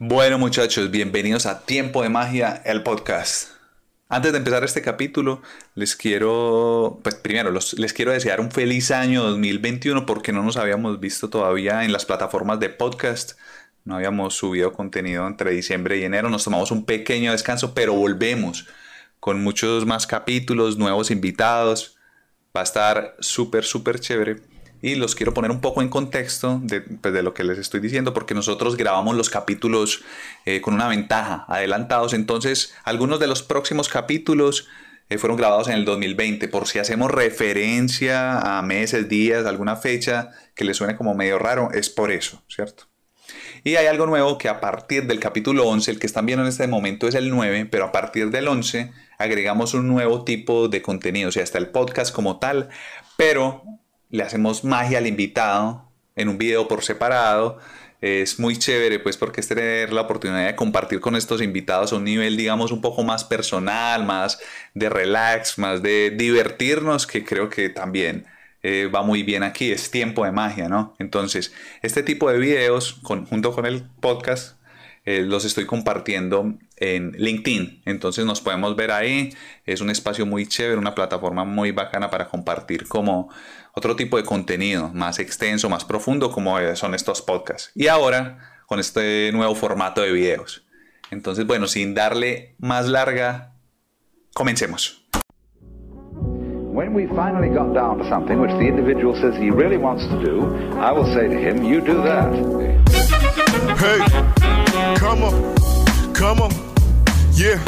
Bueno muchachos, bienvenidos a Tiempo de Magia, el podcast. Antes de empezar este capítulo, les quiero, pues primero, les quiero desear un feliz año 2021 porque no nos habíamos visto todavía en las plataformas de podcast. No habíamos subido contenido entre diciembre y enero. Nos tomamos un pequeño descanso, pero volvemos con muchos más capítulos, nuevos invitados. Va a estar súper, súper chévere y los quiero poner un poco en contexto de, pues, de, lo que les estoy diciendo, porque nosotros grabamos los capítulos eh, con una ventaja, adelantados. Entonces, algunos de los próximos capítulos eh, fueron grabados en el 2020. Por si hacemos referencia a meses, días, alguna fecha que les suene como medio raro, es por eso, ¿cierto? Y hay algo nuevo que a partir del capítulo 11, el que están viendo en este momento es el 9, pero a partir del 11 agregamos un nuevo tipo de contenido, o sea, hasta el podcast como tal, pero le hacemos magia al invitado en un video por separado. Es muy chévere, pues, porque es tener la oportunidad de compartir con estos invitados a un nivel, digamos, un poco más personal, más de relax, más de divertirnos, que creo que también eh, va muy bien aquí. Es tiempo de magia, ¿no? Entonces, este tipo de videos, junto con el podcast, eh, los estoy compartiendo en LinkedIn. Entonces nos podemos ver ahí. Es un espacio muy chévere, una plataforma muy bacana para compartir como otro tipo de contenido más extenso, más profundo, como son estos podcasts. Y ahora con este nuevo formato de videos. Entonces, bueno, sin darle más larga, comencemos. When we finally got down to something which the individual says he really wants to do, I will say to him, you do that. Hey, come on, come on, yeah.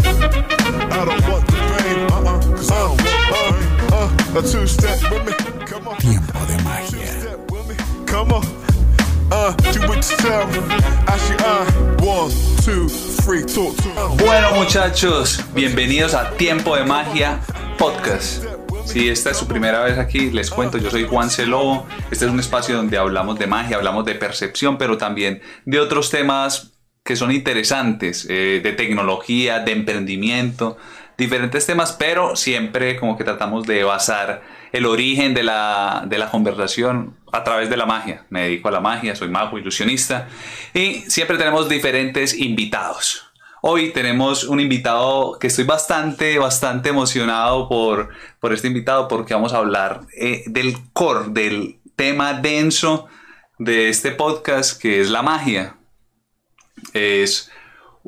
I don't want the pain, uh-uh, cause I don't want uh, uh, a two-step with me. Tiempo de magia. Bueno muchachos, bienvenidos a Tiempo de Magia Podcast. Si esta es su primera vez aquí, les cuento, yo soy Juan Celobo. Este es un espacio donde hablamos de magia, hablamos de percepción, pero también de otros temas que son interesantes, eh, de tecnología, de emprendimiento, diferentes temas, pero siempre como que tratamos de basar el origen de la, de la conversación a través de la magia. Me dedico a la magia, soy mago, ilusionista y siempre tenemos diferentes invitados. Hoy tenemos un invitado que estoy bastante, bastante emocionado por, por este invitado porque vamos a hablar eh, del core, del tema denso de este podcast que es la magia. Es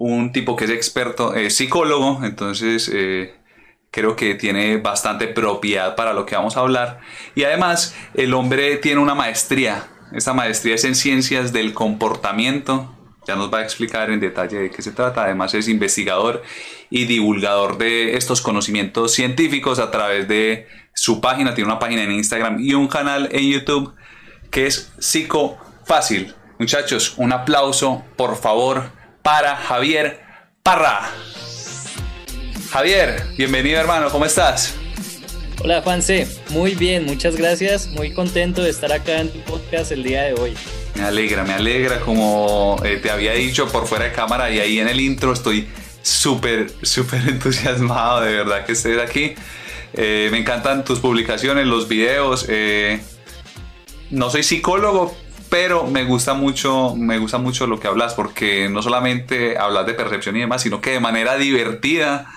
un tipo que es experto, es psicólogo, entonces eh, creo que tiene bastante propiedad para lo que vamos a hablar. Y además, el hombre tiene una maestría. Esta maestría es en ciencias del comportamiento. Ya nos va a explicar en detalle de qué se trata. Además, es investigador y divulgador de estos conocimientos científicos a través de su página. Tiene una página en Instagram y un canal en YouTube que es Psico Fácil. Muchachos, un aplauso, por favor, para Javier Parra. Javier, bienvenido hermano, ¿cómo estás? Hola Juanse, muy bien, muchas gracias, muy contento de estar acá en tu podcast el día de hoy. Me alegra, me alegra, como eh, te había dicho por fuera de cámara y ahí en el intro estoy súper, súper entusiasmado de verdad que estés aquí. Eh, me encantan tus publicaciones, los videos. Eh, no soy psicólogo, pero me gusta mucho, me gusta mucho lo que hablas porque no solamente hablas de percepción y demás, sino que de manera divertida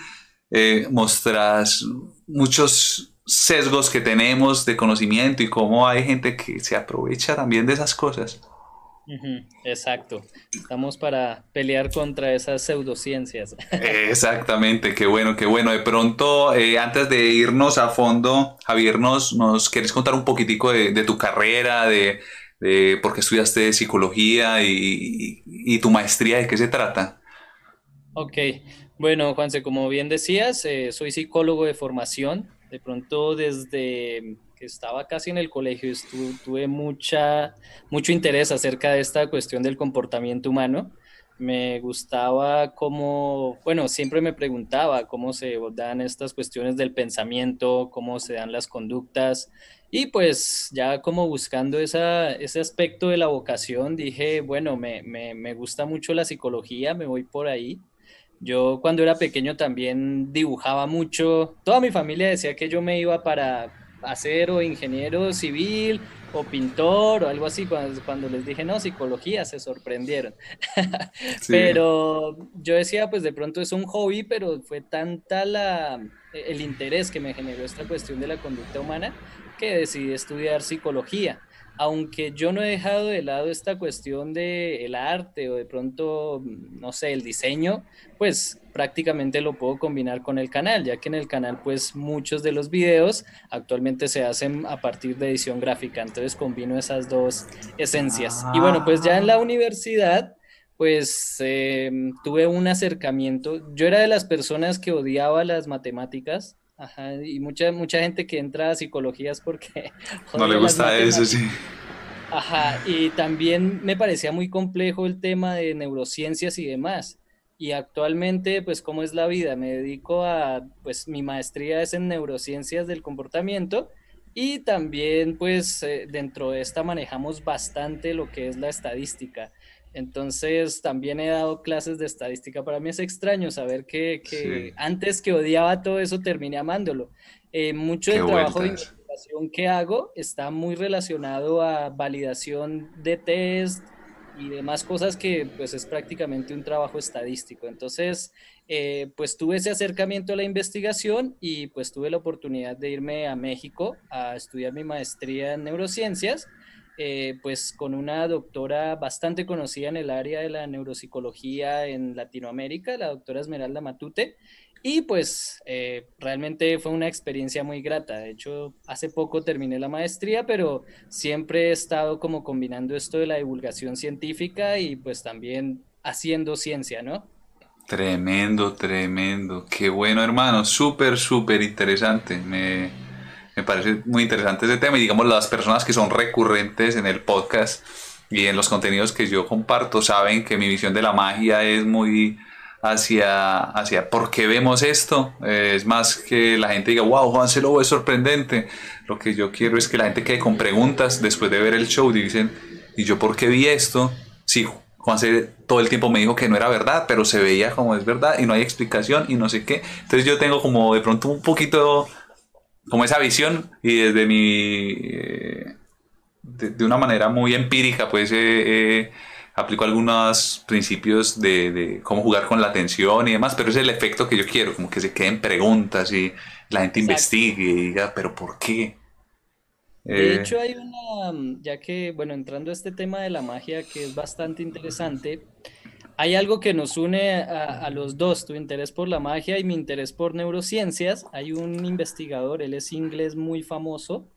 eh, mostras muchos sesgos que tenemos de conocimiento y cómo hay gente que se aprovecha también de esas cosas. Exacto. Estamos para pelear contra esas pseudociencias. Exactamente, qué bueno, qué bueno. De pronto, eh, antes de irnos a fondo, Javier, ¿nos, nos quieres contar un poquitico de, tu carrera, de, por qué estudiaste psicología y, tu maestría, de qué se trata? Ok, bueno, Juanse, como bien decías, eh, soy psicólogo de formación. De pronto, desde que estaba casi en el colegio, tuve mucha, mucho interés acerca de esta cuestión del comportamiento humano. Me gustaba cómo, bueno, siempre me preguntaba cómo se dan estas cuestiones del pensamiento, cómo se dan las conductas. Y pues ya como buscando esa, ese aspecto de la vocación, dije, bueno, me, me, me gusta mucho la psicología, me voy por ahí. Yo cuando era pequeño también dibujaba mucho. Toda mi familia decía que yo me iba para hacer o ingeniero civil o pintor o algo así. Cuando, cuando les dije, no, psicología, se sorprendieron. Pero yo decía, pues de pronto es un hobby, pero fue tanta la, el interés que me generó esta cuestión de la conducta humana que decidí estudiar psicología. Aunque yo no he dejado de lado esta cuestión del el arte o de pronto, no sé, el diseño, pues prácticamente lo puedo combinar con el canal, ya que en el canal pues muchos de los videos actualmente se hacen a partir de edición gráfica, entonces combino esas dos esencias. Y bueno, pues ya en la universidad pues em, tuve un acercamiento, yo era de las personas que odiaba las matemáticas, Ajá, y mucha, mucha gente que entra a psicología es porque... No le gusta eso, sí. Ajá, y también me parecía muy complejo el tema de neurociencias y demás. Y actualmente, pues, ¿cómo es la vida? Me dedico a, pues, mi maestría es en neurociencias del comportamiento y también, pues, eh, dentro de esta manejamos bastante lo que es la estadística. Entonces también he dado clases de estadística. Para mí es extraño saber que, antes que odiaba todo eso terminé amándolo. Eh, mucho del trabajo de investigación que hago está muy relacionado a validación de test y demás cosas que pues es prácticamente un trabajo estadístico. Entonces, eh, pues tuve ese acercamiento a la investigación y pues tuve la oportunidad de irme a México a estudiar mi maestría en neurociencias eh, pues con una doctora bastante conocida en el área de la neuropsicología en Latinoamérica, la doctora Esmeralda Matute, y pues eh, realmente fue una experiencia muy grata. De hecho, hace poco terminé la maestría, pero siempre he estado como combinando esto de la divulgación científica y pues también haciendo ciencia, ¿no? Tremendo, tremendo. Qué bueno, hermano. Súper, súper interesante. Me, me parece muy interesante ese tema y digamos las personas que son recurrentes en el podcast y en los contenidos que yo comparto saben que mi visión de la magia es muy hacia, hacia por qué vemos esto. es más que la gente diga, wow, Juan Lobo es sorprendente. Lo que yo quiero es que la gente quede con preguntas después de ver el show y dicen, ¿y yo por qué vi esto? Sí, Juan todo el tiempo me dijo que no era verdad, pero se veía como es verdad y no hay explicación y no sé qué. Entonces yo tengo como de pronto un poquito como esa visión y desde mi, eh, de, una manera muy empírica, pues eh, eh, aplico algunos principios de, cómo jugar con la atención y demás, pero es el efecto que yo quiero, como que se queden preguntas y la gente investigue y diga, pero ¿por qué? De hecho, hay una, ya que, bueno, entrando a este tema de la magia que es bastante interesante, hay algo que nos une a, los dos, tu interés por la magia y mi interés por neurociencias. Hay un investigador, él es inglés muy famoso,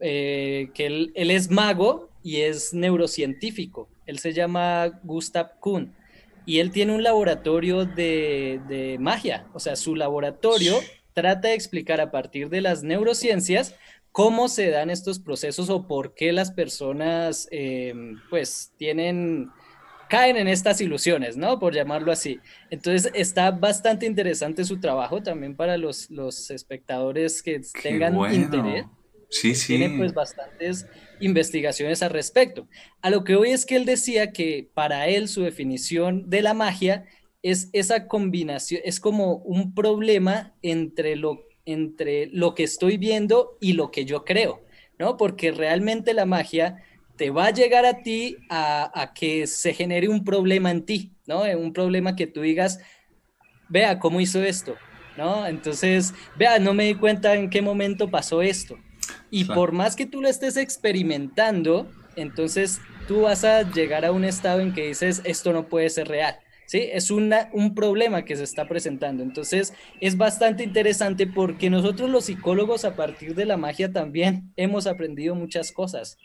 eh, que él, es mago y es neurocientífico. Él se llama Gustav Kuhn y él tiene un laboratorio de, de magia. O sea, su laboratorio trata de explicar a partir de las neurociencias cómo se dan estos procesos o por qué las personas eh, pues tienen caen en estas ilusiones, ¿no? Por llamarlo así. Entonces está bastante interesante su trabajo también para los, los espectadores que tengan interés. Sí, sí. Tiene pues bastantes investigaciones al respecto. A lo que hoy es que él decía que para él su definición de la magia es esa combinación, es como un problema entre lo, entre lo que estoy viendo y lo que yo creo, ¿no? Porque realmente la magia te va a llegar a ti a, que se genere un problema en ti, ¿no? Un problema que tú digas, vea cómo hizo esto, ¿no? Entonces, vea, no me di cuenta en qué momento pasó esto. Y por más que tú lo estés experimentando, entonces tú vas a llegar a un estado en que dices, esto no puede ser real. ¿Sí? Es una, un problema que se está presentando. Entonces, es bastante interesante porque nosotros los psicólogos a partir de la magia también hemos aprendido muchas cosas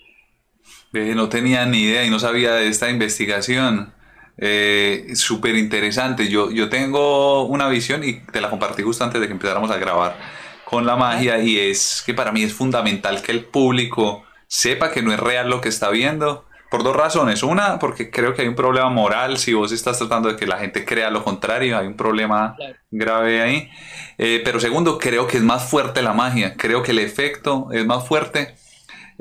no tenía ni idea y no sabía de esta investigación. Eh, Súper interesante. Yo, yo tengo una visión y te la compartí justo antes de que empezáramos a grabar con la magia y es que para mí es fundamental que el público sepa que no es real lo que está viendo. Por dos razones. Una, porque creo que hay un problema moral si vos estás tratando de que la gente crea lo contrario, hay un problema grave ahí. Eh, pero segundo, creo que es más fuerte la magia, creo que el efecto es más fuerte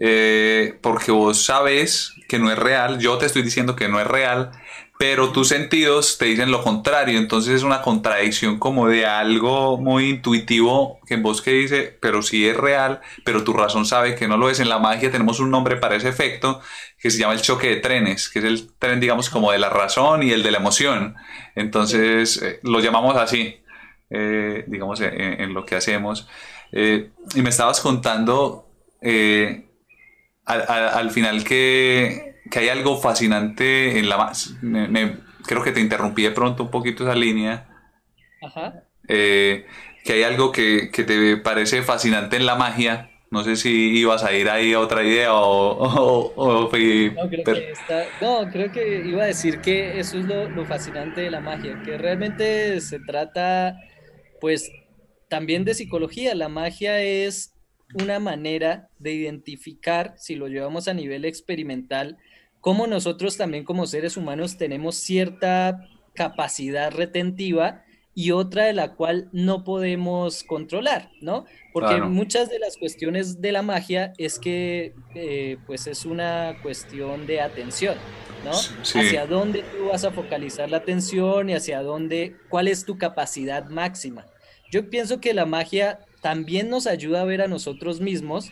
eh, porque vos sabes que no es real, yo te estoy diciendo que no es real, pero tus sentidos te dicen lo contrario, entonces es una contradicción como de algo muy intuitivo que en vos que dice, pero sí es real, pero tu razón sabe que no lo es. En la magia tenemos un nombre para ese efecto que se llama el choque de trenes, que es el tren, digamos, como de la razón y el de la emoción. Entonces, eh, lo llamamos así, eh, digamos, en, lo que hacemos. Y me estabas contando al final que que hay algo fascinante en la... Me, creo que te interrumpí de pronto un poquito esa línea. Ajá. Eh, que hay algo que, te parece fascinante en la magia. No sé si ibas a ir ahí a otra idea o... no, creo que iba a decir que eso es lo, lo fascinante de la magia, que realmente se trata pues también de psicología. La magia es una manera de identificar, si lo llevamos a nivel experimental, cómo nosotros también como seres humanos tenemos cierta capacidad retentiva y otra de la cual no podemos controlar, ¿no? Porque muchas de las cuestiones de la magia es que eh, pues es una cuestión de atención, ¿no? Hacia dónde tú vas a focalizar la atención y hacia dónde, cuál es tu capacidad máxima. Yo pienso que la magia también nos ayuda a ver a nosotros mismos,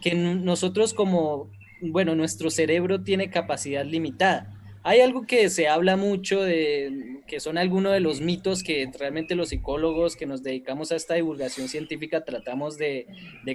que nosotros como bueno, nuestro cerebro tiene capacidad limitada. Hay algo que se habla mucho de que son algunos de los mitos que realmente los psicólogos que nos dedicamos a esta divulgación científica tratamos de,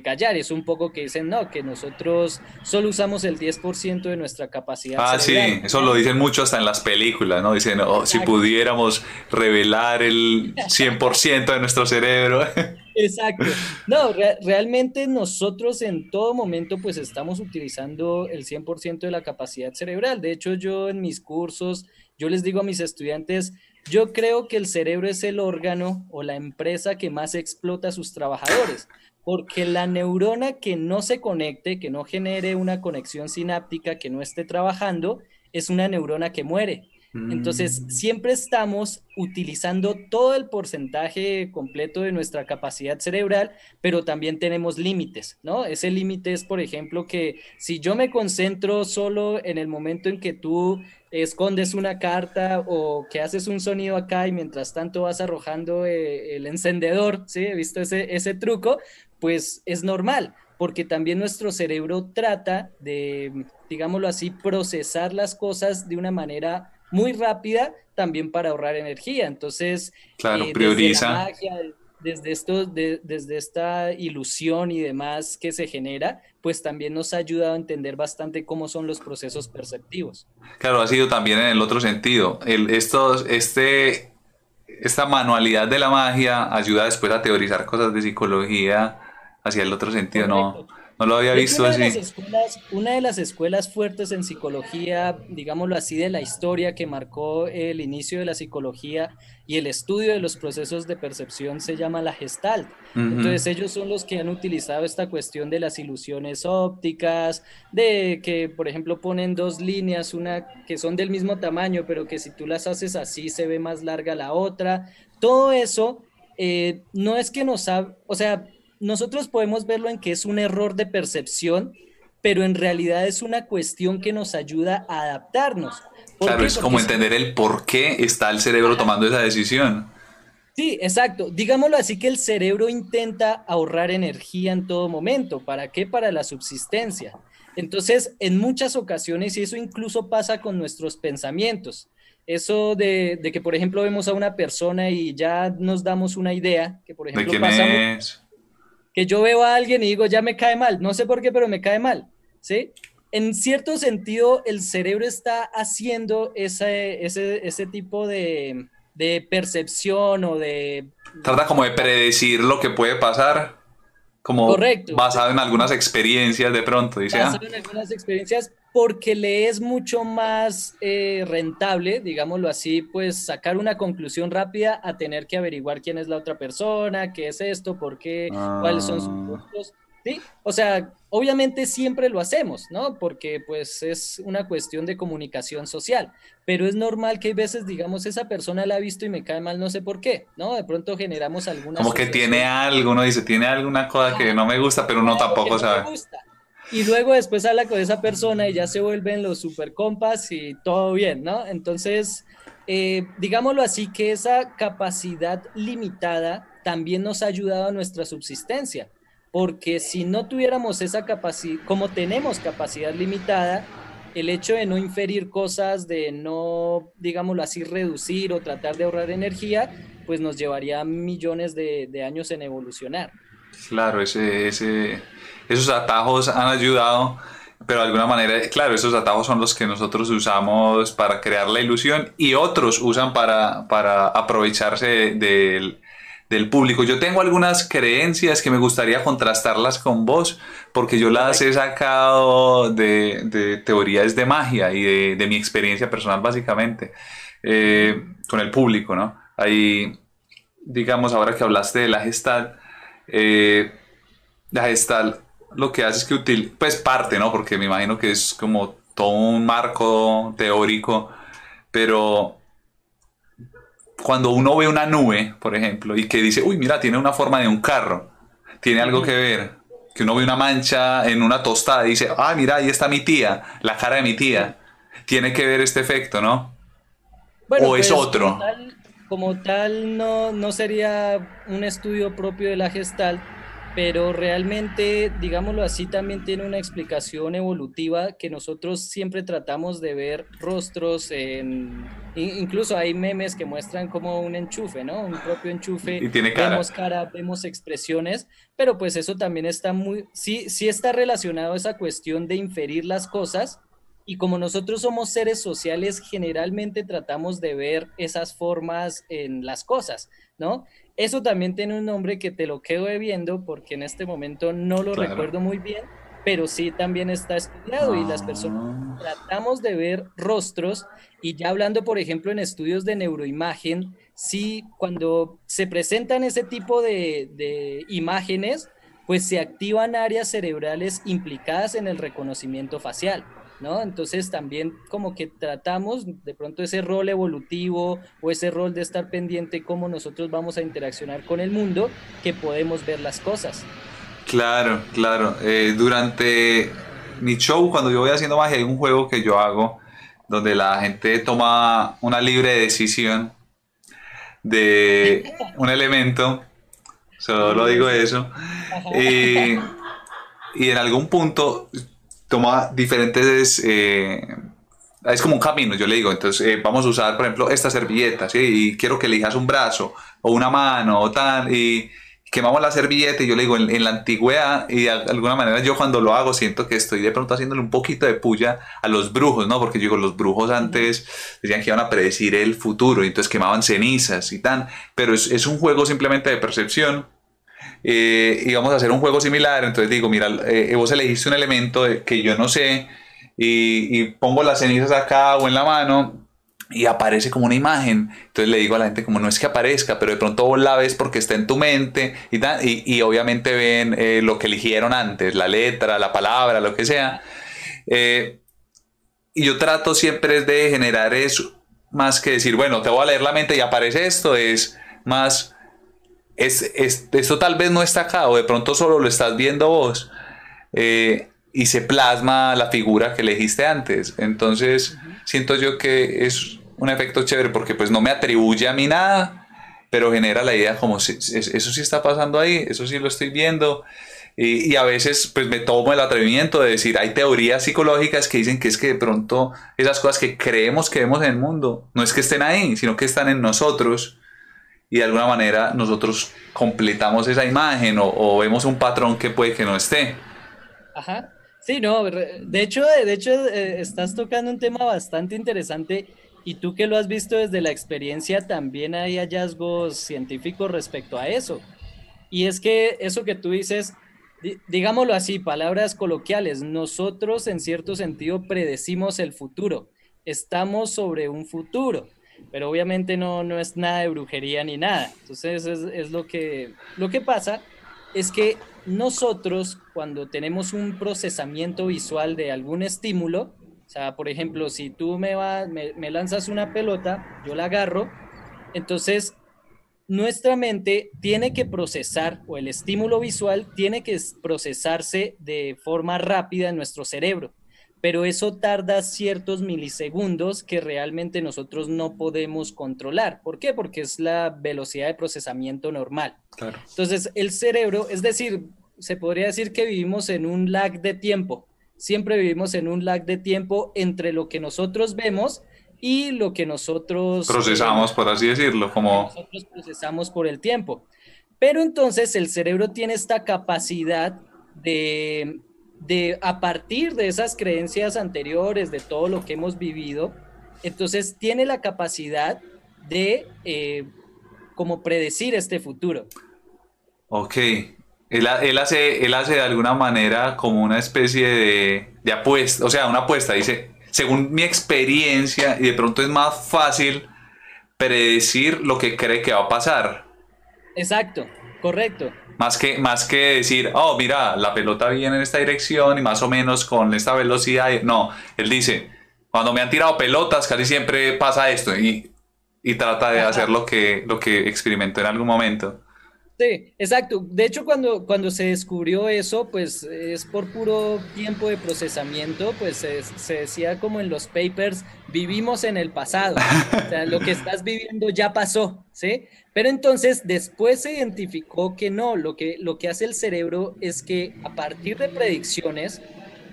callar. Es un poco que dicen, no, que nosotros solo usamos el 10% de nuestra capacidad. Ah, sí, eso lo dicen mucho hasta en las películas, ¿no? Dicen, oh, si pudiéramos revelar el 100% de nuestro cerebro. Exacto. No, realmente nosotros en todo momento pues estamos utilizando el 100% de la capacidad cerebral. De hecho, yo en mis cursos, yo les digo a mis estudiantes, yo creo que el cerebro es el órgano o la empresa que más explota a sus trabajadores, porque la neurona que no se conecte, que no genere una conexión sináptica, que no esté trabajando, es una neurona que muere. Entonces, mm. siempre estamos utilizando todo el porcentaje completo de nuestra capacidad cerebral, pero también tenemos límites, ¿no? Ese límite es, por ejemplo, que si yo me concentro solo en el momento en que tú escondes una carta o que haces un sonido acá y mientras tanto vas arrojando eh, el encendedor, ¿sí? He visto ese, ese truco, pues es normal, porque también nuestro cerebro trata de, digámoslo así, procesar las cosas de una manera muy rápida también para ahorrar energía. Entonces, claro, eh, prioriza. Desde, esto, desde esta ilusión y demás que se genera, pues también nos ha ayudado a entender bastante cómo son los procesos perceptivos. Claro, ha sido también en el otro sentido. El, estos, este, esta manualidad de la magia ayuda después a teorizar cosas de psicología hacia el otro sentido, ¿no? No lo había visto una así. De escuelas, una de las escuelas fuertes en psicología, digámoslo así, de la historia que marcó el inicio de la psicología y el estudio de los procesos de percepción se llama la Gestalt. Entonces ellos son los que han utilizado esta cuestión de las ilusiones ópticas, de que, por ejemplo, ponen dos líneas, una que son del mismo tamaño, pero que si tú las haces así se ve más larga la otra. Todo eso eh, no es que nos ha, o sea, nosotros podemos verlo en que es un error de percepción, pero en realidad es una cuestión que nos ayuda a adaptarnos. Claro, es como entender el por qué está el cerebro tomando esa decisión. Sí, exacto. Digámoslo así que el cerebro intenta ahorrar energía en todo momento. ¿Para qué? Para la subsistencia. Entonces, en muchas ocasiones, y eso incluso pasa con nuestros pensamientos, eso de, que, por ejemplo, vemos a una persona y ya nos damos una idea, que por ejemplo ¿De que yo veo a alguien y digo, ya me cae mal, no sé por qué, pero me cae mal, ¿sí? En cierto sentido, el cerebro está haciendo ese, ese, ese tipo de, de percepción o de... Trata como de predecir lo que puede pasar, como Correcto. basado en algunas experiencias de pronto, dice. Basado ah". en algunas experiencias, porque le es mucho más eh, rentable, digámoslo así, pues sacar una conclusión rápida a tener que averiguar quién es la otra persona, qué es esto, por qué, cuáles son sus ah. puntos. Sí, o sea, obviamente siempre lo hacemos, ¿no? Porque pues es una cuestión de comunicación social, pero es normal que hay veces, digamos, esa persona la ha visto y me cae mal, no sé por qué, ¿no? De pronto generamos alguna... Como que tiene algo, uno dice, tiene alguna cosa que no me gusta, pero no, tampoco sabe. Y luego después habla con esa persona y ya se vuelven los super compas y todo bien, ¿no? Entonces, eh, digámoslo así, que esa capacidad limitada también nos ha ayudado a nuestra subsistencia, porque si no tuviéramos esa capacidad, como tenemos capacidad limitada, el hecho de no inferir cosas, de no, digámoslo así, reducir o tratar de ahorrar energía, pues nos llevaría millones de, años en evolucionar. Claro, ese, ese, esos atajos han ayudado, pero de alguna manera, claro, esos atajos son los que nosotros usamos para crear la ilusión y otros usan para, para aprovecharse del, del público. Yo tengo algunas creencias que me gustaría contrastarlas con vos, porque yo las he sacado de, de teorías de magia y de, de, mi experiencia personal, básicamente, eh, con el público, ¿no? Ahí, digamos, ahora que hablaste de la gestal, eh, la gestal lo que hace es que utiliza, pues parte, ¿no? Porque me imagino que es como todo un marco teórico, pero cuando uno ve una nube, por ejemplo, y que dice, uy, mira, tiene una forma de un carro, tiene algo que ver, que uno ve una mancha en una tostada y dice, ah, mira, ahí está mi tía, la cara de mi tía, tiene que ver este efecto, ¿no? o es pues, otro. Como tal, no, no sería un estudio propio de la gestal, pero realmente, digámoslo así, también tiene una explicación evolutiva que nosotros siempre tratamos de ver rostros en... Incluso hay memes que muestran como un enchufe, ¿no? Un propio enchufe. Y tiene cara. Vemos cara, vemos expresiones, pero pues eso también está muy... Sí, sí está relacionado a esa cuestión de inferir las cosas, y como nosotros somos seres sociales, generalmente tratamos de ver esas formas en las cosas, ¿no? Eso también tiene un nombre que te lo quedo debiendo porque en este momento no lo recuerdo muy bien, pero sí también está estudiado y las personas ah. tratamos de ver rostros y ya hablando, por ejemplo, en estudios de neuroimagen, sí, cuando se presentan ese tipo de, de imágenes, pues se activan áreas cerebrales implicadas en el reconocimiento facial. ¿No? Entonces también como que tratamos de pronto ese rol evolutivo o ese rol de estar pendiente cómo nosotros vamos a interaccionar con el mundo, que podemos ver las cosas. Claro, claro. Eh, durante mi show, cuando yo voy haciendo magia, hay un juego que yo hago donde la gente toma una libre decisión de un elemento, solo digo eso, y, y en algún punto toma diferentes... Eh, es como un camino, yo le digo, entonces eh, vamos a usar, por ejemplo, esta servilleta, ¿sí? Y quiero que elijas un brazo o una mano o tal, y quemamos la servilleta y yo le digo, en, la antigüedad, y de alguna manera yo cuando lo hago siento que estoy de pronto haciéndole un poquito de puya a los brujos, ¿no? Porque yo digo, los brujos antes decían que iban a predecir el futuro, y entonces quemaban cenizas y tal, pero es, es un juego simplemente de percepción eh, y vamos a hacer un juego similar. Entonces digo, mira, eh, vos elegiste un elemento que yo no sé y, pongo las cenizas acá o en la mano y aparece como una imagen. Entonces le digo a la gente como no es que aparezca, pero de pronto vos la ves porque está en tu mente y, y, obviamente ven eh, lo que eligieron antes, la letra, la palabra, lo que sea. Eh, y yo trato siempre de generar eso, más que decir, bueno, te voy a leer la mente y aparece esto, es más es, esto tal vez no está acá o de pronto solo lo estás viendo vos eh, y se plasma la figura que elegiste antes. Entonces siento yo que es un efecto chévere porque pues no me atribuye a mí nada, pero genera la idea como si, eso sí está pasando ahí, eso sí lo estoy viendo. Y, y, a veces pues me tomo el atrevimiento de decir, hay teorías psicológicas que dicen que es que de pronto esas cosas que creemos que vemos en el mundo, no es que estén ahí, sino que están en nosotros y de alguna manera nosotros completamos esa imagen o, vemos un patrón que puede que no esté. Ajá. Sí, no, de hecho, de hecho eh, estás tocando un tema bastante interesante y tú que lo has visto desde la experiencia, también hay hallazgos científicos respecto a eso. Y es que eso que tú dices, digámoslo así, palabras coloquiales, nosotros en cierto sentido predecimos el futuro, estamos sobre un futuro pero obviamente no, no es nada de brujería ni nada. Entonces es, es, lo, que, lo que pasa es que nosotros cuando tenemos un procesamiento visual de algún estímulo, o sea, por ejemplo, si tú me, va, me, me lanzas una pelota, yo la agarro, entonces nuestra mente tiene que procesar, o el estímulo visual tiene que procesarse de forma rápida en nuestro cerebro, pero eso tarda ciertos milisegundos que realmente nosotros no podemos controlar. ¿Por qué? Porque es la velocidad de procesamiento normal. Entonces, el cerebro, es decir, se podría decir que vivimos en un lag de tiempo. Siempre vivimos en un lag de tiempo entre lo que nosotros vemos y lo que nosotros procesamos, por así decirlo, como nosotros procesamos por el tiempo. Pero entonces el cerebro tiene esta capacidad de, de, a partir de esas creencias anteriores, de todo lo que hemos vivido, entonces tiene la capacidad de eh, como predecir este futuro. Ok. Él, él, hace, él hace de alguna manera como una especie de, de apuesta, o sea, una apuesta, dice, según mi experiencia, y de pronto es más fácil predecir lo que cree que va a pasar. Exacto, correcto. Más que, más que decir, oh, mira, la pelota viene en esta dirección y más o menos con esta velocidad. No, él dice, cuando me han tirado pelotas casi siempre pasa esto y, y trata de hacer lo que, lo que experimentó en algún momento. Sí, exacto. De hecho, cuando, cuando se descubrió eso, pues es por puro tiempo de procesamiento, pues se, decía como en los papers, vivimos en el pasado. O sea, lo que estás viviendo ya pasó, ¿sí? Pero entonces después se identificó que no, lo que, lo que hace el cerebro es que a partir de predicciones,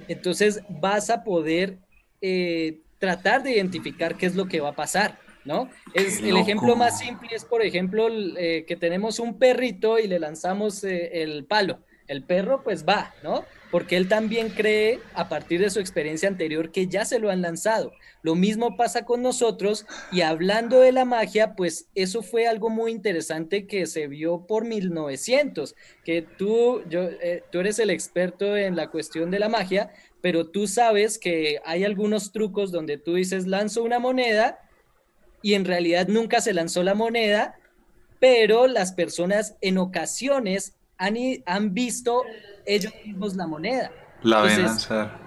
entonces vas a poder eh, tratar de identificar qué es lo que va a pasar. ¿No? Es, el ejemplo más simple es, por ejemplo, eh, que tenemos un perrito y le lanzamos eh, el palo. El perro pues va, ¿no? Porque él también cree, a partir de su experiencia anterior, que ya se lo han lanzado. Lo mismo pasa con nosotros y hablando de la magia, pues eso fue algo muy interesante que se vio por 1900, que tú, yo, eh, tú eres el experto en la cuestión de la magia, pero tú sabes que hay algunos trucos donde tú dices, lanzo una moneda y en realidad nunca se lanzó la moneda, pero las personas en ocasiones han, han visto ellos mismos la moneda. La ven lanzar.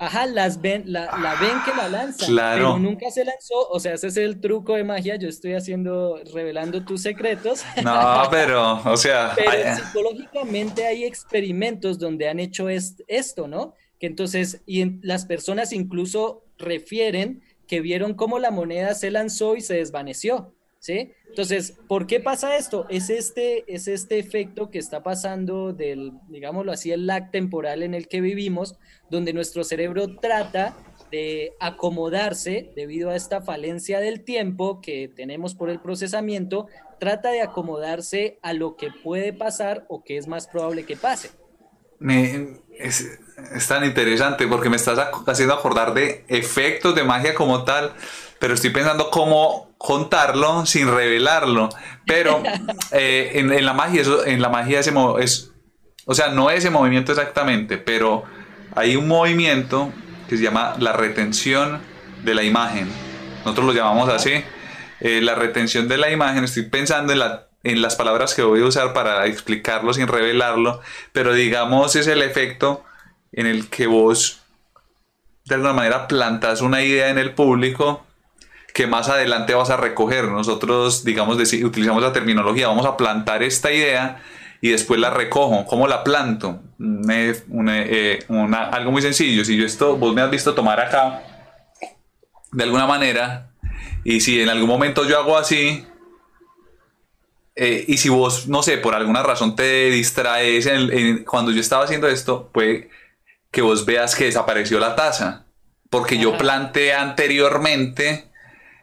Ajá, las ven, la, ven que la lanzan, claro. pero nunca se lanzó. O sea, ese es el truco de magia. Yo estoy haciendo, revelando tus secretos. No, pero, o sea. pero psicológicamente hay experimentos donde han hecho esto, ¿no? Que entonces, y las personas incluso refieren que vieron cómo la moneda se lanzó y se desvaneció, ¿sí? Entonces, ¿por qué pasa esto? Es este, es este efecto que está pasando del, digámoslo así, el lag temporal en el que vivimos, donde nuestro cerebro trata de acomodarse debido a esta falencia del tiempo que tenemos por el procesamiento, trata de acomodarse a lo que puede pasar o que es más probable que pase. Me, es, tan interesante porque me estás haciendo acordar de efectos de magia como tal, pero estoy pensando cómo contarlo sin revelarlo. Pero eh, en, la magia, eso, en la magia ese es, o sea, no ese movimiento exactamente, pero hay un movimiento que se llama la retención de la imagen. Nosotros lo llamamos así. Eh, la retención de la imagen, estoy pensando en la en las palabras que voy a usar para explicarlo sin revelarlo, pero digamos es el efecto en el que vos de alguna manera plantas una idea en el público que más adelante vas a recoger. Nosotros, digamos, utilizamos la terminología, vamos a plantar esta idea y después la recojo. ¿Cómo la planto? Eh, algo muy sencillo. Si yo esto, vos me has visto tomar acá, de alguna manera, y si en algún momento yo hago así, eh, y si vos, no sé, por alguna razón te distraes cuando yo estaba haciendo esto, puede que vos veas que desapareció la taza. Porque yo planteé anteriormente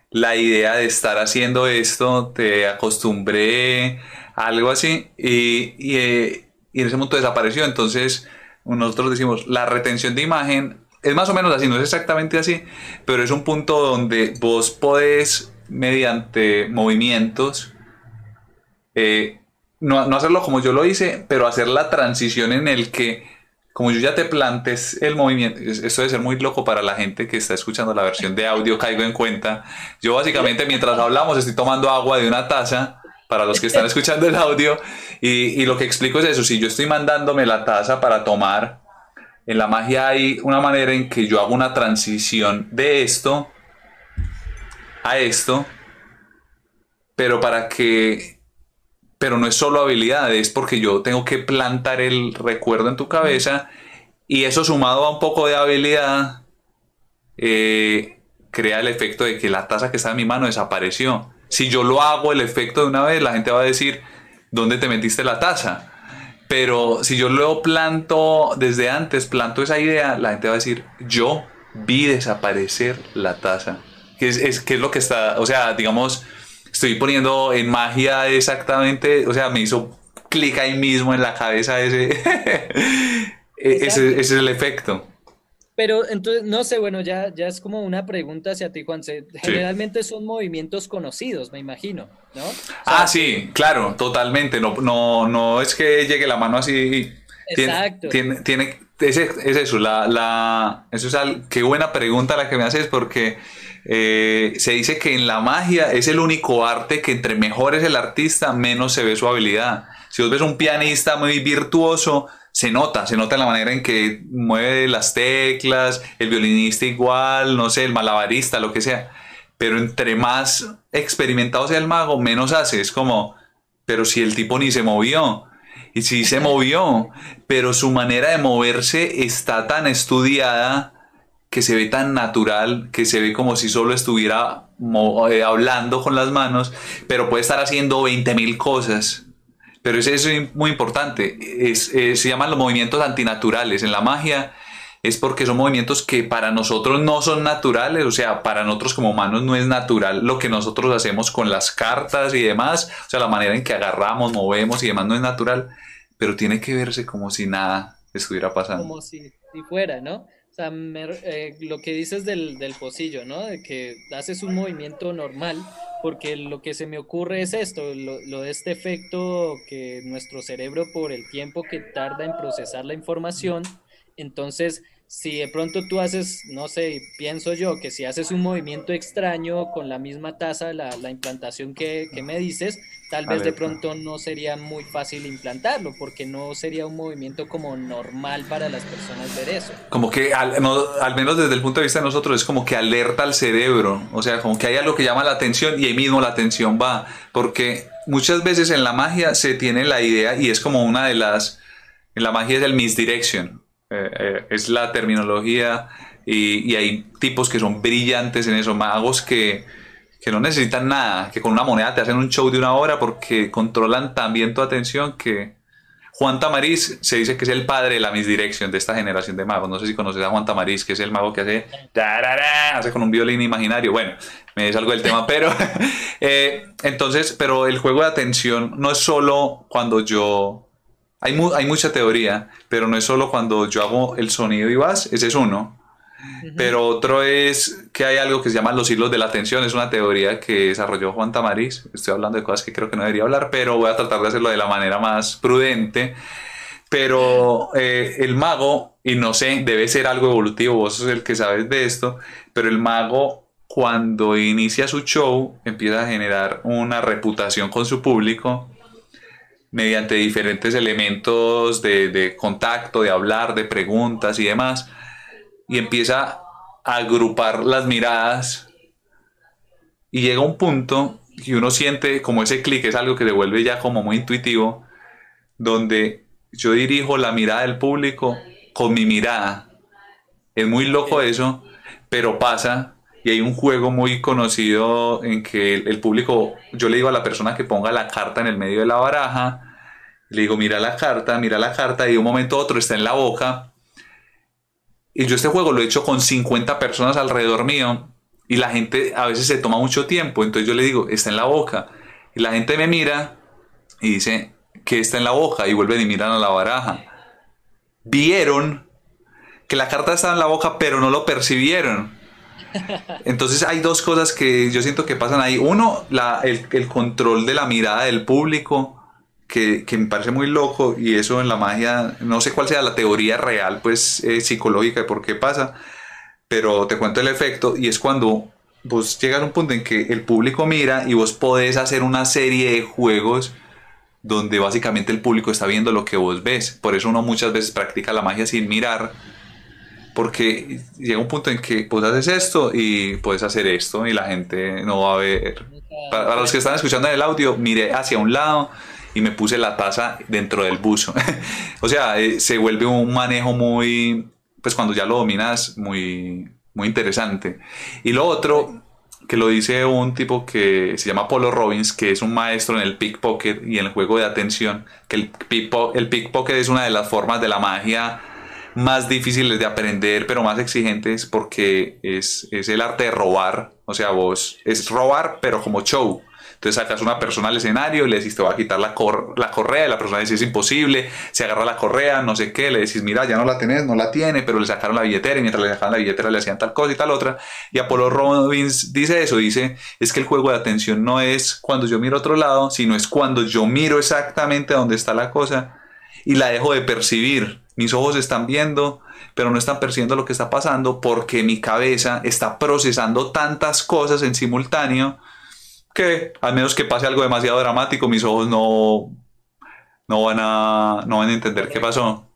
la idea de estar haciendo esto, te acostumbré, algo así, y, eh, y en ese momento desapareció. Entonces, nosotros decimos, la retención de imagen es más o menos así, no es exactamente así, pero es un punto donde vos podés, mediante movimientos, eh, no, hacerlo como yo lo hice, pero hacer la transición en el que, como yo ya te plantes el movimiento, esto debe ser muy loco para la gente que está escuchando la versión de audio, caigo en cuenta. Yo básicamente mientras hablamos estoy tomando agua de una taza para los que están escuchando el audio y, y lo que explico es eso, si yo estoy mandándome la taza para tomar, en la magia hay una manera en que yo hago una transición de esto a esto, pero para que pero no es solo habilidad, es porque yo tengo que plantar el recuerdo en tu cabeza y eso sumado a un poco de habilidad eh, crea el efecto de que la taza que está en mi mano desapareció. Si yo lo hago el efecto de una vez, la gente va a decir, ¿dónde te metiste la taza? Pero si yo lo planto desde antes, planto esa idea, la gente va a decir, yo vi desaparecer la taza. Que es, es, que es lo que está, o sea, digamos, estoy poniendo en magia exactamente, o sea, me hizo clic ahí mismo en la cabeza ese, ese, ese es el efecto. Pero entonces, no sé, bueno, ya, ya es como una pregunta hacia ti, Juan. Generalmente son movimientos conocidos, me imagino, ¿no? ah, sí, claro, totalmente. No, no, no es que llegue la mano así. Exacto. Tiene, tiene, es, es, eso, la, la, eso es al, qué buena pregunta la que me haces porque eh, se dice que en la magia es el único arte que entre mejor es el artista, menos se ve su habilidad. Si vos ves un pianista muy virtuoso, se nota, se nota en la manera en que mueve las teclas, el violinista igual, no sé, el malabarista, lo que sea. Pero entre más experimentado sea el mago, menos hace. Es como, pero si el tipo ni se movió. Y si se movió, pero su manera de moverse está tan estudiada que se ve tan natural, que se ve como si solo estuviera eh, hablando con las manos, pero puede estar haciendo 20.000 cosas pero eso es muy importante. Es, se llaman los movimientos antinaturales. En la magia es porque son movimientos que para nosotros no son naturales, o sea, para nosotros como humanos no es natural lo que nosotros hacemos con las cartas y demás, o sea, la manera en que agarramos, movemos y demás no es natural, pero tiene que verse como si nada estuviera pasando. Como si fuera, ¿no? O sea, eh, lo que dices del, del pocillo, ¿no? De que haces un movimiento normal, porque lo que se me ocurre es esto, lo, lo, de este efecto que nuestro cerebro por el tiempo que tarda en procesar la información, entonces si de pronto tú haces, no sé, pienso yo que si haces un movimiento extraño con la misma tasa, la, la implantación que, que, me dices, tal vez de pronto no sería muy fácil implantarlo, porque no sería un movimiento como normal para las personas ver eso. Como que, al, no, al menos desde el punto de vista de nosotros, es como que alerta al cerebro, o sea, como que hay algo que llama la atención y ahí mismo la atención va, porque muchas veces en la magia se tiene la idea y es como una de las, en la magia es el misdirection, eh, eh, es la terminología y, y, hay tipos que son brillantes en eso, magos que, que, no necesitan nada, que con una moneda te hacen un show de una hora porque controlan también tu atención que... Juan Tamariz se dice que es el padre de la misdirection de esta generación de magos. No sé si conoces a Juan Tamariz, que es el mago que hace, hace con un violín imaginario. Bueno, me algo del tema, pero eh, entonces, pero el juego de atención no es solo cuando yo hay, hay, mucha teoría, pero no es solo cuando yo hago el sonido y vas, ese es uno. Pero otro es que hay algo que se llama los hilos de la atención, es una teoría que desarrolló Juan Tamariz. Estoy hablando de cosas que creo que no debería hablar, pero voy a tratar de hacerlo de la manera más prudente. Pero eh, el mago, y no sé, debe ser algo evolutivo, vos sos el que sabes de esto, pero el mago cuando inicia su show empieza a generar una reputación con su público mediante diferentes elementos de, de, contacto, de hablar, de preguntas y demás, y empieza a agrupar las miradas y llega un punto y uno siente como ese clic, es algo que se vuelve ya como muy intuitivo, donde yo dirijo la mirada del público con mi mirada. Es muy loco eso, pero pasa y hay un juego muy conocido en que el, el, público, yo le digo a la persona que ponga la carta en el medio de la baraja, le digo, mira la carta, mira la carta, y de un momento a otro está en la boca. Y yo este juego lo he hecho con 50 personas alrededor mío, y la gente a veces se toma mucho tiempo, entonces yo le digo, está en la boca. Y la gente me mira y dice, que está en la boca? Y vuelven y miran a la baraja. Vieron que la carta estaba en la boca, pero no lo percibieron. Entonces hay dos cosas que yo siento que pasan ahí. Uno, la, el, el, control de la mirada del público, que, me parece muy loco y eso en la magia, no sé cuál sea la teoría real, pues eh, psicológica de por qué pasa, pero te cuento el efecto y es cuando vos llegas a un punto en que el público mira y vos podés hacer una serie de juegos donde básicamente el público está viendo lo que vos ves. Por eso uno muchas veces practica la magia sin mirar porque llega un punto en que pues haces esto y puedes hacer esto y la gente no va a ver. Para, para, los que están escuchando el audio, mire hacia un lado y me puse la taza dentro del buzo. o sea, eh, se vuelve un manejo muy, pues cuando ya lo dominas, muy, muy interesante. Y lo otro, que lo dice un tipo que se llama Polo Robbins, que es un maestro en el pickpocket y en el juego de atención, que el, pickpocket es una de las formas de la magia más difíciles de aprender, pero más exigentes porque es, es el arte de robar. O sea, vos es robar, pero como show. Entonces sacas una persona al escenario y le decís, te voy a quitar la, la correa, y la persona dice, es imposible, se agarra la correa, no sé qué, le decís, mira, ya no la tenés, no la tiene, pero le sacaron la billetera y mientras le sacaban la billetera le hacían tal cosa y tal otra. Y Apolo Robbins dice eso, dice, es que el juego de atención no es cuando yo miro a otro lado, sino es cuando yo miro exactamente dónde está la cosa y la dejo de percibir. Mis ojos están viendo, pero no están percibiendo lo que está pasando porque mi cabeza está procesando tantas cosas en simultáneo que al menos que pase algo demasiado dramático, mis ojos no, no, van, a, no van a entender qué pasó.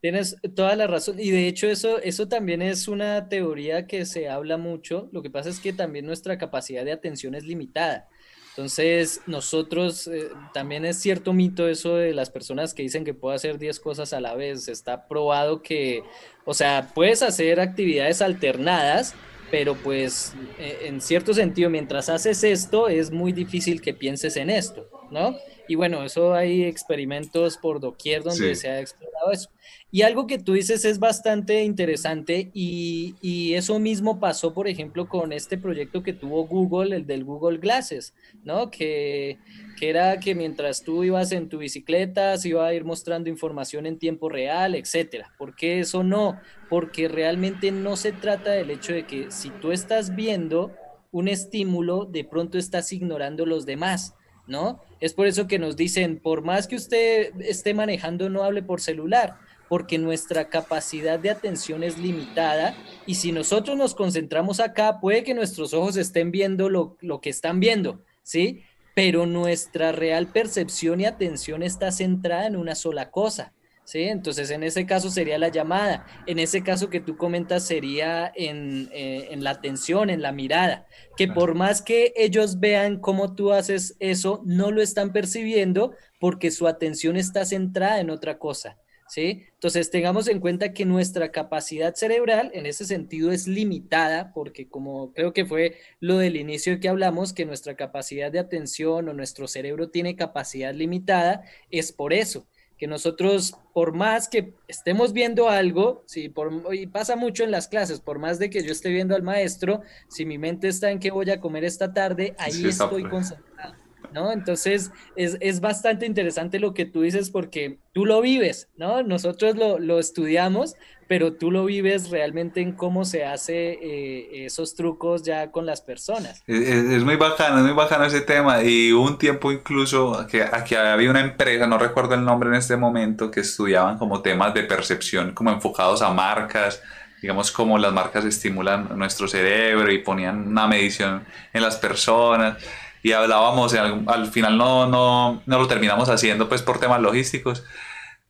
Tienes toda la razón. Y de hecho eso, eso también es una teoría que se habla mucho. Lo que pasa es que también nuestra capacidad de atención es limitada. Entonces, nosotros, eh, también es cierto mito eso de las personas que dicen que puedo hacer 10 cosas a la vez. Está probado que, o sea, puedes hacer actividades alternadas, pero pues eh, en cierto sentido, mientras haces esto, es muy difícil que pienses en esto, ¿no? Y bueno, eso hay experimentos por doquier donde se ha explorado eso. Y algo que tú dices es bastante interesante y, y, eso mismo pasó, por ejemplo, con este proyecto que tuvo Google, el del Google Glasses, ¿no? Que, que era que mientras tú ibas en tu bicicleta se iba a ir mostrando información en tiempo real, etcétera. ¿Por qué eso no? Porque realmente no se trata del hecho de que si tú estás viendo un estímulo, de pronto estás ignorando los demás, ¿no? Es por eso que nos dicen, por más que usted esté manejando, no hable por celular porque nuestra capacidad de atención es limitada y si nosotros nos concentramos acá, puede que nuestros ojos estén viendo lo, lo que están viendo, ¿sí? Pero nuestra real percepción y atención está centrada en una sola cosa. ¿Sí? Entonces, en ese caso sería la llamada. En ese caso que tú comentas sería en, eh, en, la atención, en la mirada. Que por más que ellos vean cómo tú haces eso, no lo están percibiendo porque su atención está centrada en otra cosa. ¿sí? Entonces tengamos en cuenta que nuestra capacidad cerebral en ese sentido es limitada, porque como creo que fue lo del inicio que hablamos, que nuestra capacidad de atención o nuestro cerebro tiene capacidad limitada, es por eso que nosotros, por más que estemos viendo algo, sí, por, y pasa mucho en las clases, por más de que yo esté viendo al maestro, si mi mente está en qué voy a comer esta tarde, ahí estoy concentrado. ¿No? Entonces es, bastante interesante lo que tú dices porque tú lo vives, ¿no? Nosotros lo, estudiamos, pero tú lo vives realmente en cómo se hace eh, esos trucos ya con las personas. Es, muy bacano, es muy bacano ese tema y un tiempo incluso que aquí había una empresa, no recuerdo el nombre en este momento, que estudiaban como temas de percepción como enfocados a marcas digamos, cómo las marcas estimulan nuestro cerebro y ponían una medición en las personas y hablábamos, al, final no, no, no, lo terminamos haciendo pues por temas logísticos,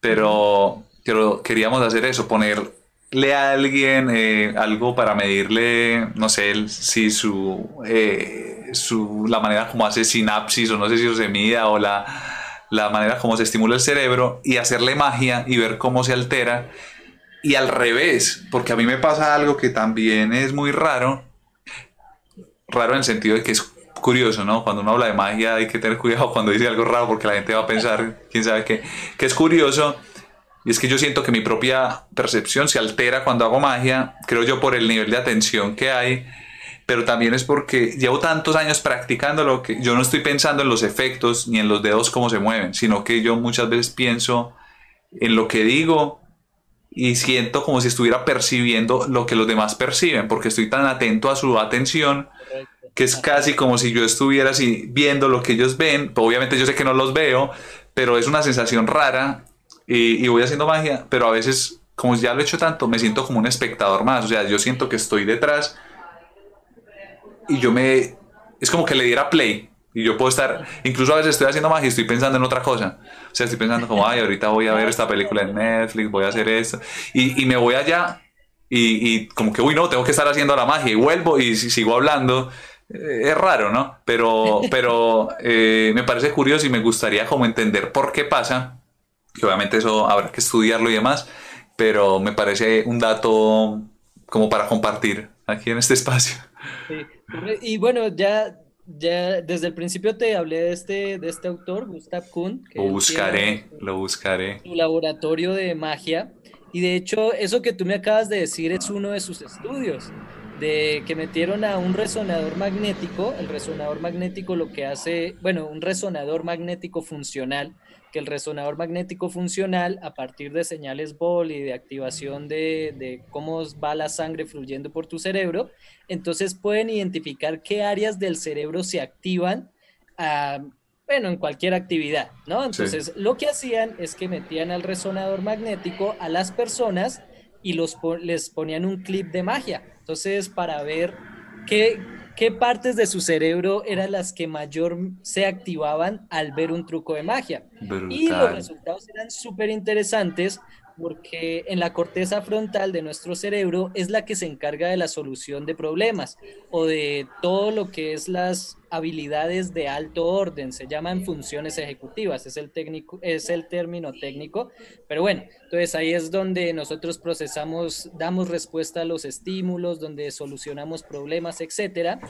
pero, pero queríamos hacer eso, ponerle a alguien eh, algo para medirle, no sé, si su, eh, su, la manera como hace sinapsis o no sé si se mida o la, la manera como se estimula el cerebro y hacerle magia y ver cómo se altera. Y al revés, porque a mí me pasa algo que también es muy raro, raro en el sentido de que es curioso, ¿no? Cuando uno habla de magia hay que tener cuidado cuando dice algo raro porque la gente va a pensar, quién sabe qué, que es curioso. Y es que yo siento que mi propia percepción se altera cuando hago magia, creo yo por el nivel de atención que hay, pero también es porque llevo tantos años practicando lo que yo no estoy pensando en los efectos ni en los dedos cómo se mueven, sino que yo muchas veces pienso en lo que digo y siento como si estuviera percibiendo lo que los demás perciben, porque estoy tan atento a su atención que es casi como si yo estuviera así viendo lo que ellos ven. Obviamente yo sé que no los veo, pero es una sensación rara y, voy haciendo magia, pero a veces, como ya lo he hecho tanto, me siento como un espectador más. O sea, yo siento que estoy detrás y yo me... Es como que le diera play. Y yo puedo estar, incluso a veces estoy haciendo magia y estoy pensando en otra cosa. O sea, estoy pensando como, ay, ahorita voy a ver esta película en Netflix, voy a hacer esto. Y, y me voy allá y, y, como que, uy, no, tengo que estar haciendo la magia. Y vuelvo y sigo hablando es raro, ¿no? Pero, pero eh, me parece curioso y me gustaría como entender por qué pasa, que obviamente eso habrá que estudiarlo y demás, pero me parece un dato como para compartir aquí en este espacio. Y bueno, ya, ya desde el principio te hablé de este, de este autor, Gustav Kuhn. lo buscaré, lo buscaré. Su laboratorio de magia. Y de hecho, eso que tú me acabas de decir es uno de sus estudios de que metieron a un resonador magnético. El resonador magnético lo que hace, bueno, un resonador magnético funcional, que el resonador magnético funcional, a partir de señales BOL y de activación de, de cómo va la sangre fluyendo por tu cerebro, entonces pueden identificar qué áreas del cerebro se activan. Ah, bueno, en cualquier actividad, ¿no? Entonces, lo que hacían es que metían al resonador magnético a las personas y los, les ponían un clip de magia. Entonces, para ver qué, qué partes de su cerebro eran las que mayor se activaban al ver un truco de magia. Y los resultados eran súper interesantes porque en la corteza frontal de nuestro cerebro es la que se encarga de la solución de problemas o de todo lo que es las habilidades de alto orden, se llaman funciones ejecutivas, es el, técnico, es el término técnico, pero bueno, entonces ahí es donde nosotros procesamos, damos respuesta a los estímulos, donde solucionamos problemas, etcétera.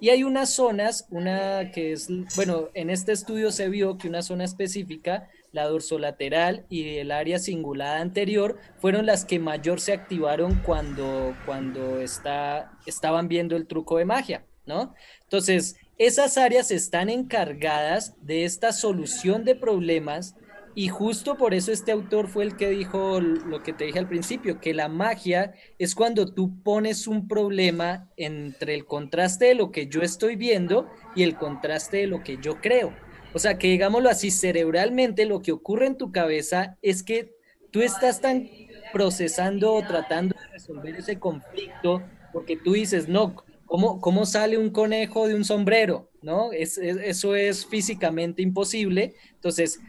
Y hay unas zonas, una que es, bueno, en este estudio se vio que una zona específica la dorsolateral y el área cingulada anterior fueron las que mayor se activaron cuando, cuando está, estaban viendo el truco de magia, ¿no? Entonces, esas áreas están encargadas de esta solución de problemas y justo por eso este autor fue el que dijo lo que te dije al principio, que la magia es cuando tú pones un problema entre el contraste de lo que yo estoy viendo y el contraste de lo que yo creo. O sea, que digámoslo así, cerebralmente lo que ocurre en tu cabeza es que tú estás tan procesando o tratando de resolver ese conflicto porque tú dices, no, ¿cómo, cómo sale un conejo de un sombrero? ¿No? eso es físicamente imposible. Entonces,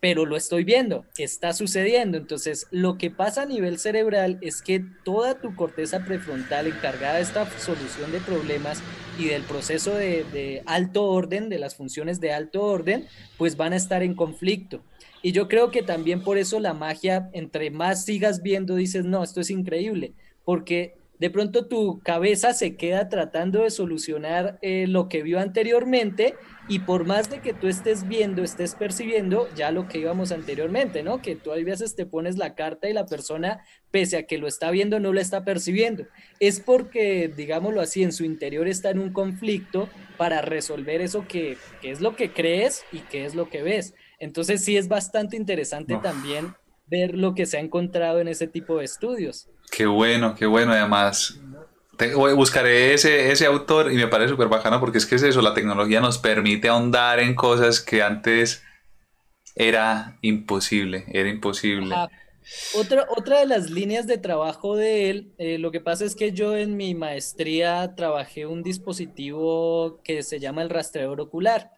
pero lo estoy viendo, está sucediendo. Entonces, lo que pasa a nivel cerebral es que toda tu corteza prefrontal encargada de esta solución de problemas y del proceso de, alto orden, de las funciones de alto orden, pues van a estar en conflicto. Y yo creo que también por eso la magia, entre más sigas viendo, dices, no, esto es increíble, porque de pronto tu cabeza se queda tratando de solucionar eh, lo que vio anteriormente y por más de que tú estés viendo, estés percibiendo ya lo que íbamos anteriormente, ¿no? Que tú a veces te pones la carta y la persona, pese a que lo está viendo, no lo está percibiendo. Es porque, digámoslo así, en su interior está en un conflicto para resolver eso que, es lo que crees y qué es lo que ves. Entonces sí es bastante interesante también ver lo que se ha encontrado en ese tipo de estudios. Qué bueno, qué bueno. Además, buscaré ese, ese autor y me parece súper bacano porque es que es eso, la tecnología nos permite ahondar en cosas que antes era imposible, era imposible. Otra, otra de las líneas de trabajo de él, eh, lo que pasa es que yo en mi maestría trabajé un dispositivo que se llama el rastreador ocular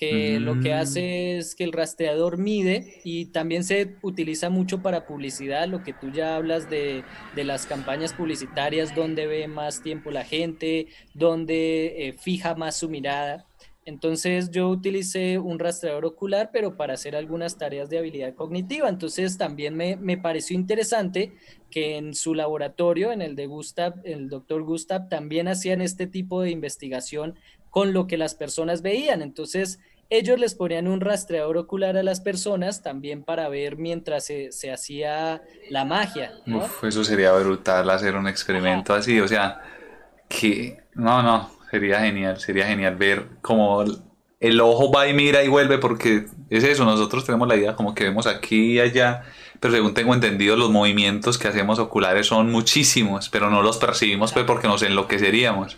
que lo que mm. hace es que el rastreador mide y también se utiliza mucho para publicidad, lo que tú ya hablas de, de las campañas publicitarias, donde ve más tiempo la gente, donde eh, fija más su mirada. Entonces yo utilicé un rastreador ocular, pero para hacer algunas tareas de habilidad cognitiva. Entonces también me, me pareció interesante que en su laboratorio, en el de Gustav, el doctor Gustav, también hacían este tipo de investigación con lo que las personas veían. Entonces, ellos les ponían un rastreador ocular a las personas también para ver mientras se, hacía la magia. Uf, eso sería brutal hacer un experimento así, o sea, que no, no, sería genial, sería genial ver cómo el ojo va y mira y vuelve porque es eso, nosotros tenemos la idea como que vemos aquí y allá, pero según tengo entendido los movimientos que hacemos oculares son muchísimos, pero no los percibimos pues porque nos enloqueceríamos.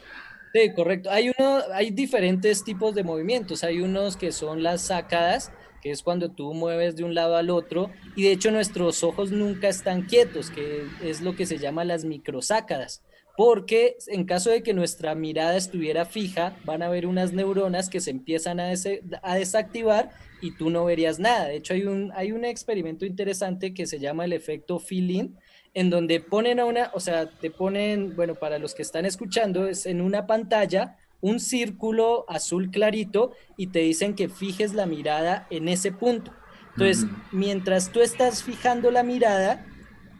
Sí, correcto. Hay, uno, hay diferentes tipos de movimientos. Hay unos que son las sacadas, que es cuando tú mueves de un lado al otro. Y de hecho nuestros ojos nunca están quietos, que es lo que se llama las microsácadas. Porque en caso de que nuestra mirada estuviera fija, van a haber unas neuronas que se empiezan a, desactivar y tú no verías nada. De hecho, hay un, hay un experimento interesante que se llama el efecto fill en donde ponen a una, o sea, te ponen, bueno, para los que están escuchando, es en una pantalla, un círculo azul clarito y te dicen que fijes la mirada en ese punto. Entonces, mientras tú estás fijando la mirada,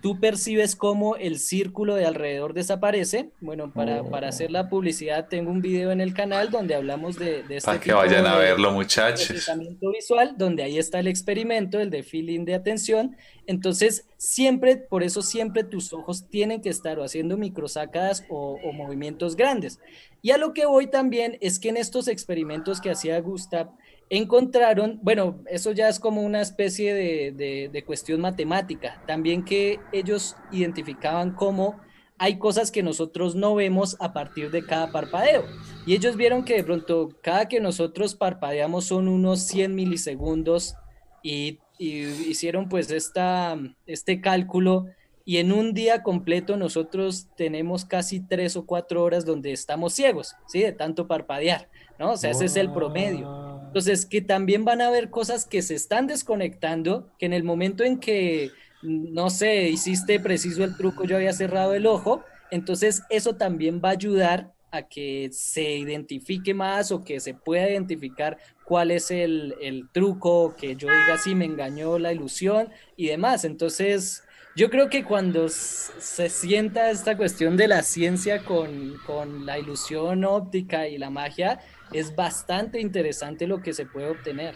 tú percibes cómo el círculo de alrededor desaparece. Bueno, para, para, hacer la publicidad tengo un video en el canal donde hablamos de, de este Para que vayan a verlo, muchachos. visual, donde ahí está el experimento, el de feeling de atención. Entonces, siempre, por eso siempre tus ojos tienen que estar o haciendo microsacadas o, o movimientos grandes. Y a lo que voy también es que en estos experimentos que hacía Gustav, encontraron, bueno, eso ya es como una especie de, cuestión matemática, también que ellos identificaban cómo hay cosas que nosotros no vemos a partir de cada parpadeo. Y ellos vieron que de pronto cada que nosotros parpadeamos son unos 100 milisegundos y, hicieron pues esta, este cálculo y en un día completo nosotros tenemos casi tres o cuatro horas donde estamos ciegos, ¿sí? De tanto parpadear, ¿no? O sea, ese es el promedio. Entonces, que también van a haber cosas que se están desconectando, que en el momento en que, no sé, hiciste preciso el truco, yo había cerrado el ojo, entonces eso también va a ayudar a que se identifique más o que se pueda identificar cuál es el, el truco, que yo diga si me engañó la ilusión y demás. Entonces, yo creo que cuando se sienta esta cuestión de la ciencia con, con la ilusión óptica y la magia, es bastante interesante lo que se puede obtener.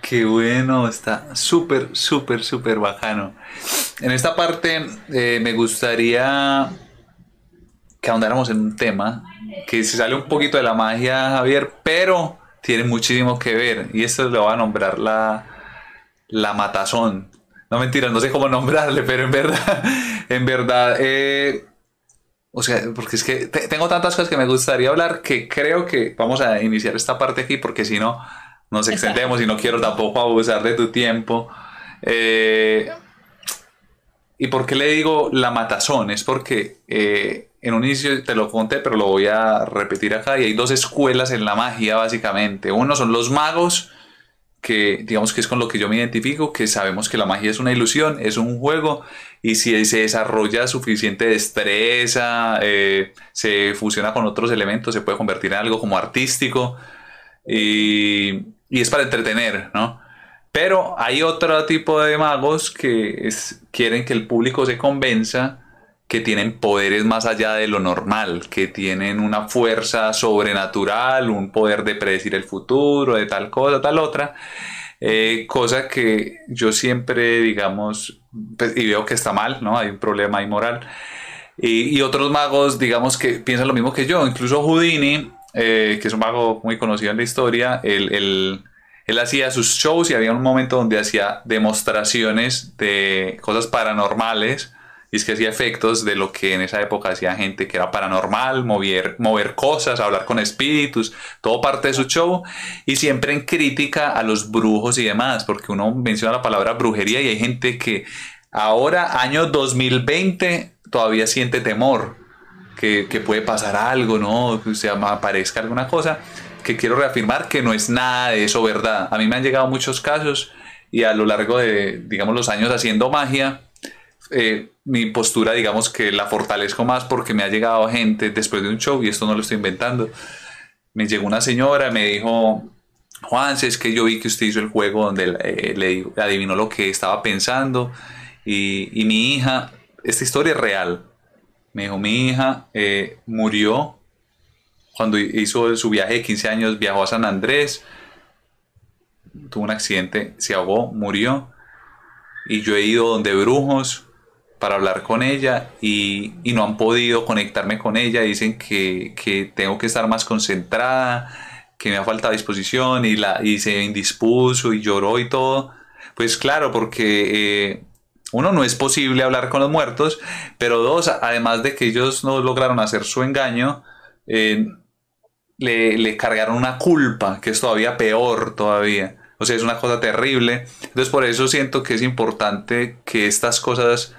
Qué bueno, está súper, súper, súper bacano. En esta parte eh, me gustaría que ahondáramos en un tema que se sale un poquito de la magia, Javier, pero tiene muchísimo que ver. Y esto lo va a nombrar la, la matazón. No mentira, no sé cómo nombrarle, pero en verdad, en verdad, eh, o sea, porque es que tengo tantas cosas que me gustaría hablar que creo que vamos a iniciar esta parte aquí porque si no nos extendemos y no quiero tampoco abusar de tu tiempo. Eh, ¿Y por qué le digo la matazón? Es porque eh, en un inicio te lo conté, pero lo voy a repetir acá. Y hay dos escuelas en la magia, básicamente. Uno son los magos que digamos que es con lo que yo me identifico, que sabemos que la magia es una ilusión, es un juego, y si se desarrolla suficiente destreza, eh, se fusiona con otros elementos, se puede convertir en algo como artístico, y, es para entretener, ¿no? Pero hay otro tipo de magos que quieren que el público se convenza que tienen poderes más allá de lo normal, que tienen una fuerza sobrenatural, un poder de predecir el futuro, de tal cosa, tal otra. Eh, cosa que yo siempre, digamos, pues, y veo que está mal, ¿no? Hay un problema ahí moral. Y, otros magos, digamos, que piensan lo mismo que yo. Incluso Houdini, eh, que es un mago muy conocido en la historia, él, él hacía sus shows y había un momento donde hacía demostraciones de cosas paranormales es que hacía efectos de lo que en esa época hacía gente que era paranormal, mover, mover cosas, hablar con espíritus, todo parte de su show. Y siempre en crítica a los brujos y demás, porque uno menciona la palabra brujería y hay gente que ahora, año 2020, todavía siente temor. Que, que puede pasar algo, ¿no? Que se aparezca alguna cosa. Que quiero reafirmar que no es nada de eso verdad. A mí me han llegado muchos casos y a lo largo de, digamos, los años haciendo magia, eh, mi postura, digamos que la fortalezco más porque me ha llegado gente después de un show, y esto no lo estoy inventando. Me llegó una señora, me dijo, Juan, es que yo vi que usted hizo el juego donde eh, le adivinó lo que estaba pensando, y, mi hija, esta historia es real. Me dijo, mi hija eh, murió cuando hizo su viaje de 15 años, viajó a San Andrés, tuvo un accidente, se ahogó, murió. Y yo he ido donde brujos, para hablar con ella y, no han podido conectarme con ella. Dicen que, tengo que estar más concentrada, que me ha faltado disposición y, la, y se indispuso y lloró y todo. Pues claro, porque eh, uno no es posible hablar con los muertos, pero dos, además de que ellos no lograron hacer su engaño, eh, le, le cargaron una culpa que es todavía peor todavía. O sea, es una cosa terrible. Entonces por eso siento que es importante que estas cosas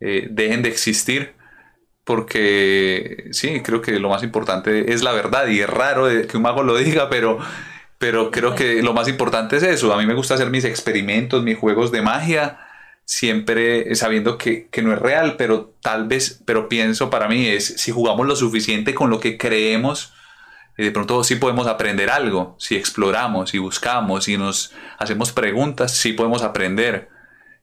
eh, dejen de existir, porque sí, creo que lo más importante es la verdad y es raro que un mago lo diga, pero, pero creo que lo más importante es eso. A mí me gusta hacer mis experimentos, mis juegos de magia, siempre sabiendo que, que no es real, pero tal vez, pero pienso para mí es si jugamos lo suficiente con lo que creemos, de pronto sí podemos aprender algo, si exploramos, si buscamos, si nos hacemos preguntas, sí podemos aprender,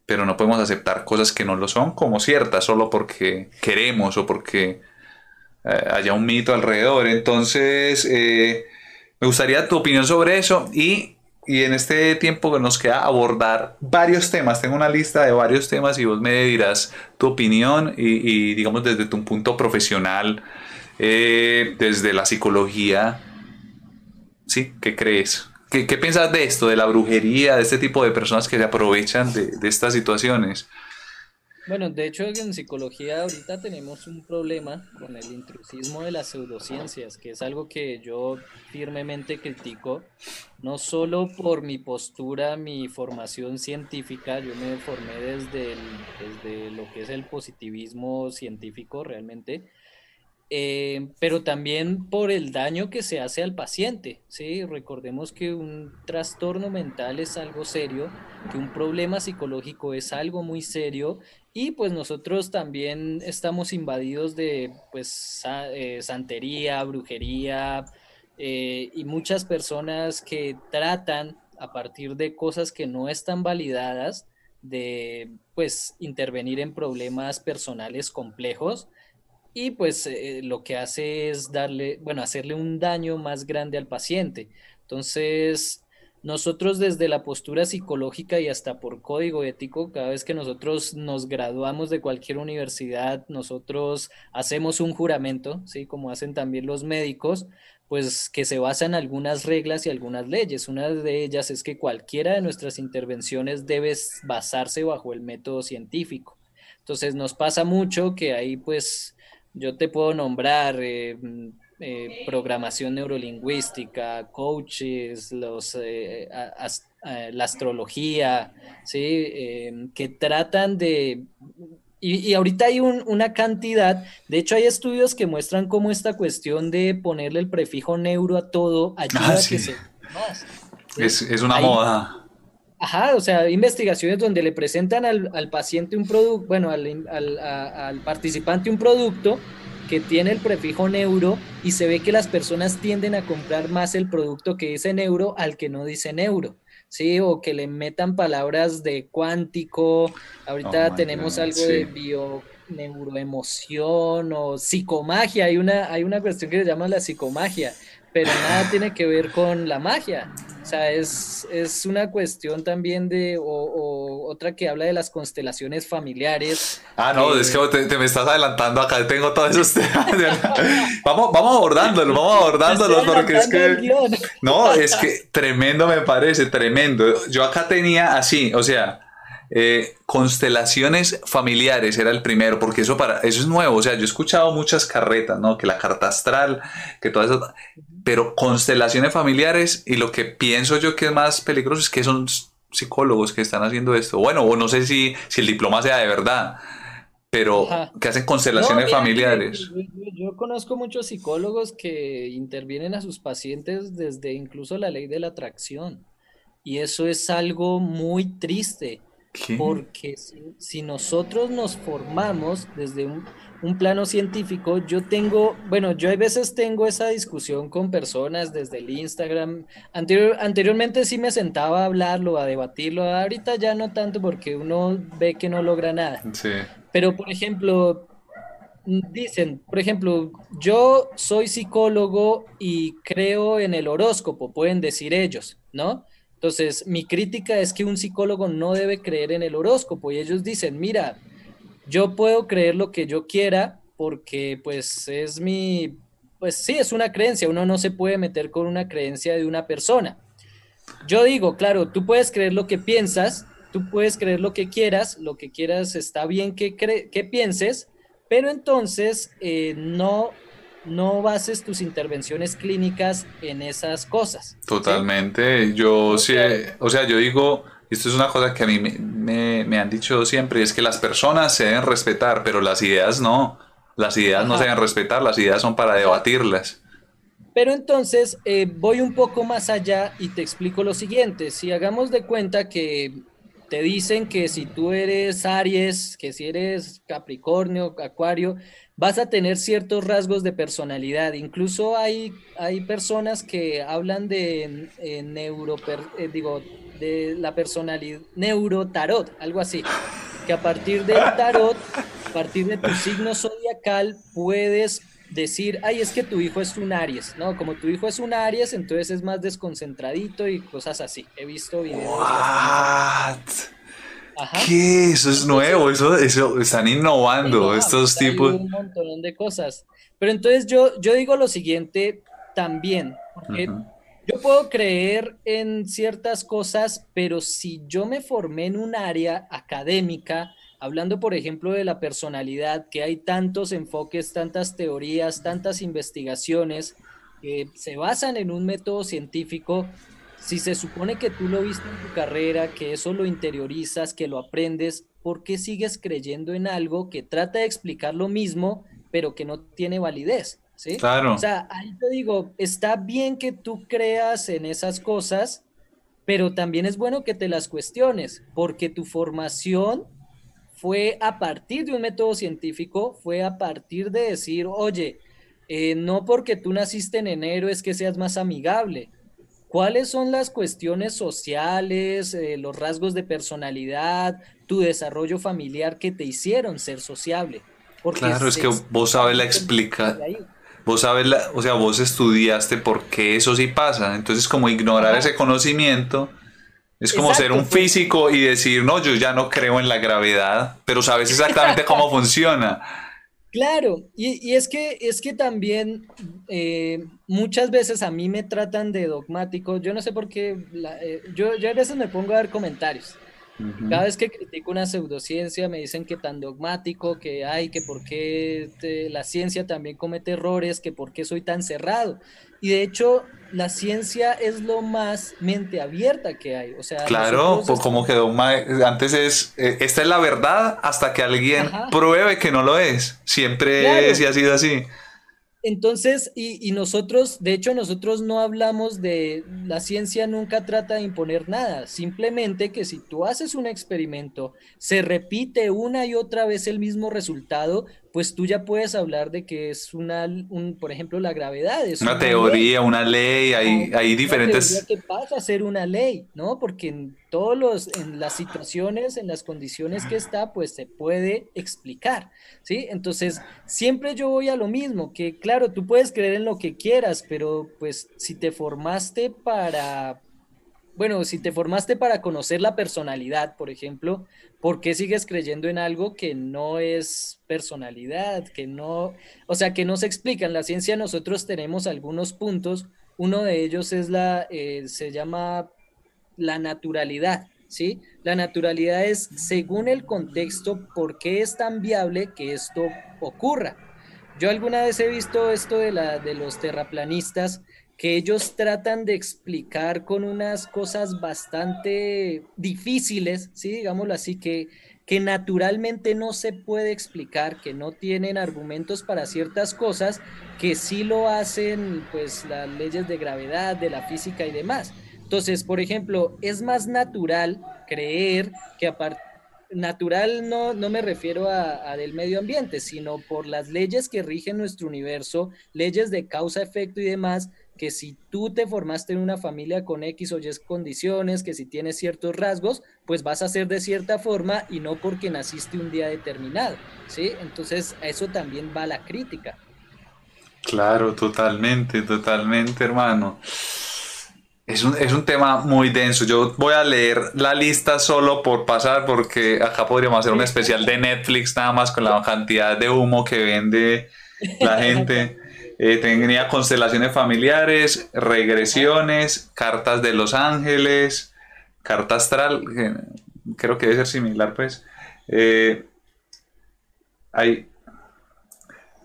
pero no podemos aceptar cosas que no lo son como ciertas solo porque queremos o porque eh, haya un mito alrededor. Entonces, eh, me gustaría tu opinión sobre eso y, y, en este tiempo que nos queda abordar varios temas. Tengo una lista de varios temas y vos me dirás tu opinión y, y digamos desde tu punto profesional, eh, desde la psicología. ¿Sí? ¿Qué crees? ¿Qué, ¿Qué, piensas de esto, de la brujería, de este tipo de personas que se aprovechan de, estas situaciones? Bueno, de hecho en psicología ahorita tenemos un problema con el intrusismo de las pseudociencias, que es algo que yo firmemente critico, no solo por mi postura, mi formación científica, yo me formé desde, desde lo que es el positivismo científico realmente, eh, pero también por el daño que se hace al paciente. ¿sí? Recordemos que un trastorno mental es algo serio, que un problema psicológico es algo muy serio y pues nosotros también estamos invadidos de pues eh, santería, brujería eh, y muchas personas que tratan a partir de cosas que no están validadas de pues intervenir en problemas personales complejos y pues eh, lo que hace es darle, bueno, hacerle un daño más grande al paciente. Entonces, nosotros desde la postura psicológica y hasta por código ético, cada vez que nosotros nos graduamos de cualquier universidad, nosotros hacemos un juramento, ¿sí? Como hacen también los médicos, pues que se basa en algunas reglas y algunas leyes. Una de ellas es que cualquiera de nuestras intervenciones debe basarse bajo el método científico. Entonces nos pasa mucho que ahí pues yo te puedo nombrar eh, eh, programación neurolingüística, coaches, los, eh, eh, la astrología, ¿sí? Em, que tratan de... Y, ahorita hay una cantidad, de hecho hay estudios que muestran cómo esta cuestión de ponerle el prefijo neuro a todo ayuda ah, a que se... es, una moda. Ajá, o sea, investigaciones donde le presentan al, paciente un producto, bueno, al, al participante un producto que tiene el prefijo neuro y se ve que las personas tienden a comprar más el producto que dice neuro al que no dice neuro. Sí, o que le metan palabras de cuántico. Ahorita oh tenemos algo de bio neuroemoción o psicomagia. Hay una, hay una cuestión que se llama la psicomagia, pero nada tiene que ver con la magia. O sea, es, es una cuestión también de, o, otra que habla de las constelaciones familiares. Ah, no, es que te, me estás adelantando acá, tengo todos esos temas. vamos, vamos abordándolos, vamos abordándolos, porque es que... No, es que tremendo me parece, tremendo. Yo acá tenía así, o sea, eh, constelaciones familiares era el primero, porque eso para eso es nuevo. O sea, yo he escuchado muchas carretas, ¿no? Que la carta astral, que todo eso pero constelaciones familiares y lo que pienso yo que es más peligroso es que son psicólogos que están haciendo esto. Bueno, o no sé si, si el diploma sea de verdad, pero que hacen constelaciones familiares. Yo, conozco muchos psicólogos que intervienen a sus pacientes desde incluso la ley de la atracción. Y eso es algo muy triste, porque si nosotros nos formamos desde un, un plano científico, yo tengo, bueno, yo a veces tengo esa discusión con personas desde el Instagram. Anterior, anteriormente sí me sentaba a hablarlo, a debatirlo, ahorita ya no tanto porque uno ve que no logra nada. Sí. Pero, por ejemplo, dicen, por ejemplo, yo soy psicólogo y creo en el horóscopo, pueden decir ellos, ¿no? Entonces, mi crítica es que un psicólogo no debe creer en el horóscopo y ellos dicen, mira, yo puedo creer lo que yo quiera porque pues es mi, pues sí, es una creencia, uno no se puede meter con una creencia de una persona. Yo digo, claro, tú puedes creer lo que piensas, tú puedes creer lo que quieras, lo que quieras está bien que, que pienses, pero entonces eh, no, no bases tus intervenciones clínicas en esas cosas. Totalmente, yo sí, o sea, yo digo, esto es una cosa que a mí me, han dicho siempre, es que las personas se deben respetar, pero las ideas no. Las ideas no se deben respetar, las ideas son para debatirlas. Pero entonces eh, voy un poco más allá y te explico lo siguiente. Si hagamos de cuenta que te dicen que si tú eres Aries, que si eres Capricornio, Acuario, vas a tener ciertos rasgos de personalidad. Incluso hay, hay personas que hablan de neuro, eh, digo, de la personalidad, neurotarot, algo así, que a partir del tarot, a partir de tu signo zodiacal, puedes decir, ay, es que tu hijo es un Aries, ¿no? Como tu hijo es un Aries, entonces es más desconcentradito y cosas así. He visto videos. What? ¿Qué? Eso es nuevo, eso, eso están innovando estos tipos. Un montón de cosas. Pero entonces yo, yo digo lo siguiente también, porque yo puedo creer en ciertas cosas, pero si yo me formé en un área académica, hablando por ejemplo de la personalidad, que hay tantos enfoques, tantas teorías, tantas investigaciones que se basan en un método científico, si se supone que tú lo viste en tu carrera, que eso lo interiorizas, que lo aprendes, ¿por qué sigues creyendo en algo que trata de explicar lo mismo, pero que no tiene validez? ¿Sí? Claro. O sea, ahí te digo, está bien que tú creas en esas cosas, pero también es bueno que te las cuestiones, porque tu formación fue a partir de un método científico, fue a partir de decir, oye, eh, no porque tú naciste en enero es que seas más amigable, ¿Cuáles son las cuestiones sociales, eh, los rasgos de personalidad, tu desarrollo familiar que te hicieron ser sociable? claro, es que vos sabes la explicar. Vos sabes, la, o sea, vos estudiaste por qué eso sí pasa. Entonces, como ignorar ese conocimiento es como ser un físico y decir, no, yo ya no creo en la gravedad, pero sabes exactamente cómo funciona. Claro, y, es, que, es que también eh, muchas veces a mí me tratan de dogmático, yo no sé por qué, eh, yo, yo a veces me pongo a dar comentarios. Cada vez que critico una pseudociencia me dicen que tan dogmático, que hay, que por qué la ciencia también comete errores, que por qué soy tan cerrado. Y de hecho, la ciencia es lo más mente abierta que hay. O sea, claro, pues como quedó antes es, eh, esta es la verdad hasta que alguien pruebe que no lo es. Siempre es y ha sido así. Entonces, y, nosotros, de hecho, nosotros no hablamos de, la ciencia nunca trata de imponer nada, simplemente que si tú haces un experimento, se repite una y otra vez el mismo resultado, pues tú ya puedes hablar de que es una, un, por ejemplo, la gravedad. Es una, teoría, una ley, hay, hay diferentes... que pasa a ser una ley, ¿no? Porque en todos los, en las situaciones, en las condiciones que está, pues se puede explicar, ¿sí? Entonces, siempre yo voy a lo mismo, que claro, tú puedes creer en lo que quieras, pero pues si te formaste para bueno, si te formaste para conocer la personalidad, por ejemplo, ¿por qué sigues creyendo en algo que no es personalidad, que no, o sea, que no se explica? En la ciencia nosotros tenemos algunos puntos, uno de ellos es la, eh, se llama la naturalidad, ¿sí? La naturalidad es, según el contexto, por qué es tan viable que esto ocurra. Yo alguna vez he visto esto de, la, de los terraplanistas, que ellos tratan de explicar con unas cosas bastante difíciles, ¿sí? digámoslo así, que, que naturalmente no se puede explicar, que no tienen argumentos para ciertas cosas, que sí lo hacen pues las leyes de gravedad, de la física y demás. Entonces, por ejemplo, es más natural creer que aparte natural no, no me refiero a, a, del medio ambiente, sino por las leyes que rigen nuestro universo, leyes de causa, efecto y demás, que si tú te formaste en una familia con X o Y condiciones, que si tienes ciertos rasgos, pues vas a ser de cierta forma y no porque naciste un día determinado, ¿sí? Entonces a eso también va la crítica. Claro, totalmente, totalmente, hermano. Es un, es un tema muy denso. Yo voy a leer la lista solo por pasar, porque acá podríamos hacer un especial de Netflix nada más con la cantidad de humo que vende la gente. Eh, tenía constelaciones familiares, regresiones, cartas de los ángeles, carta astral, creo que debe ser similar, pues. Eh, hay,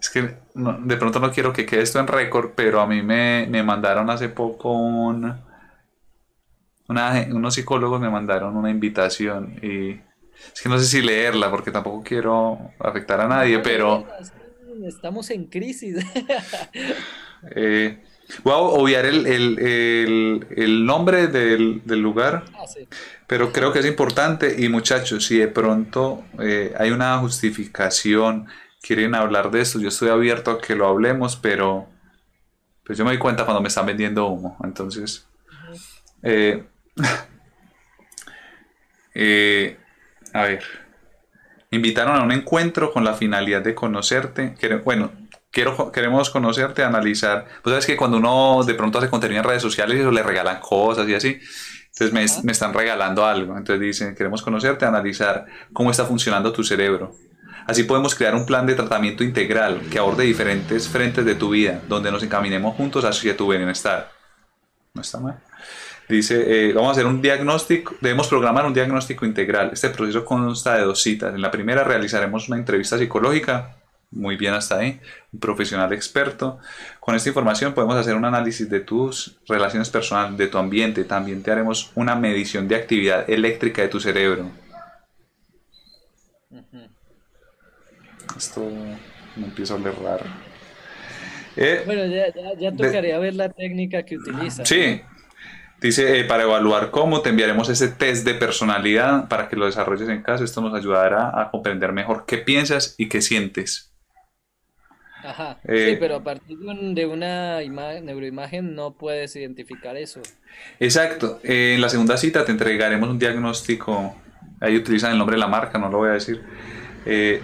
es que de pronto no quiero que quede esto en récord, pero a mí me, mandaron hace poco un, unos psicólogos me mandaron una invitación y es que no sé si leerla porque tampoco quiero afectar a nadie, pero estamos en crisis. Eh, Voy a obviar el, el, nombre del, lugar, ah, pero creo que es importante. Y muchachos, si de pronto eh, hay una justificación, quieren hablar de esto, yo estoy abierto a que lo hablemos, pero pues yo me doy cuenta cuando me están vendiendo humo. Entonces, eh, a ver, invitaron a un encuentro con la finalidad de conocerte. Bueno, quiero, queremos conocerte, analizar. Pues sabes que cuando uno de pronto hace contenido en redes sociales, eso le regalan cosas y así. Entonces me, están regalando algo. Entonces dicen, queremos conocerte, analizar cómo está funcionando tu cerebro. Así podemos crear un plan de tratamiento integral que aborde diferentes frentes de tu vida, donde nos encaminemos juntos hacia tu bienestar. No está mal. Dice, eh, vamos a hacer un diagnóstico, debemos programar un diagnóstico integral. Este proceso consta de dos citas. En la primera realizaremos una entrevista psicológica muy bien hasta ahí, un profesional experto. Con esta información podemos hacer un análisis de tus relaciones personales, de tu ambiente. También te haremos una medición de actividad eléctrica de tu cerebro. Esto me empieza a oler raro. Eh, bueno, ya, tocaría ver la técnica que utiliza. Sí. Dice, eh, para evaluar cómo, te enviaremos ese test de personalidad para que lo desarrolles en casa. Esto nos ayudará a comprender mejor qué piensas y qué sientes. Ajá, eh, sí, pero a partir de una neuroimagen no puedes identificar eso. Exacto. Eh, en la segunda cita te entregaremos un diagnóstico, ahí utilizan el nombre de la marca, no lo voy a decir,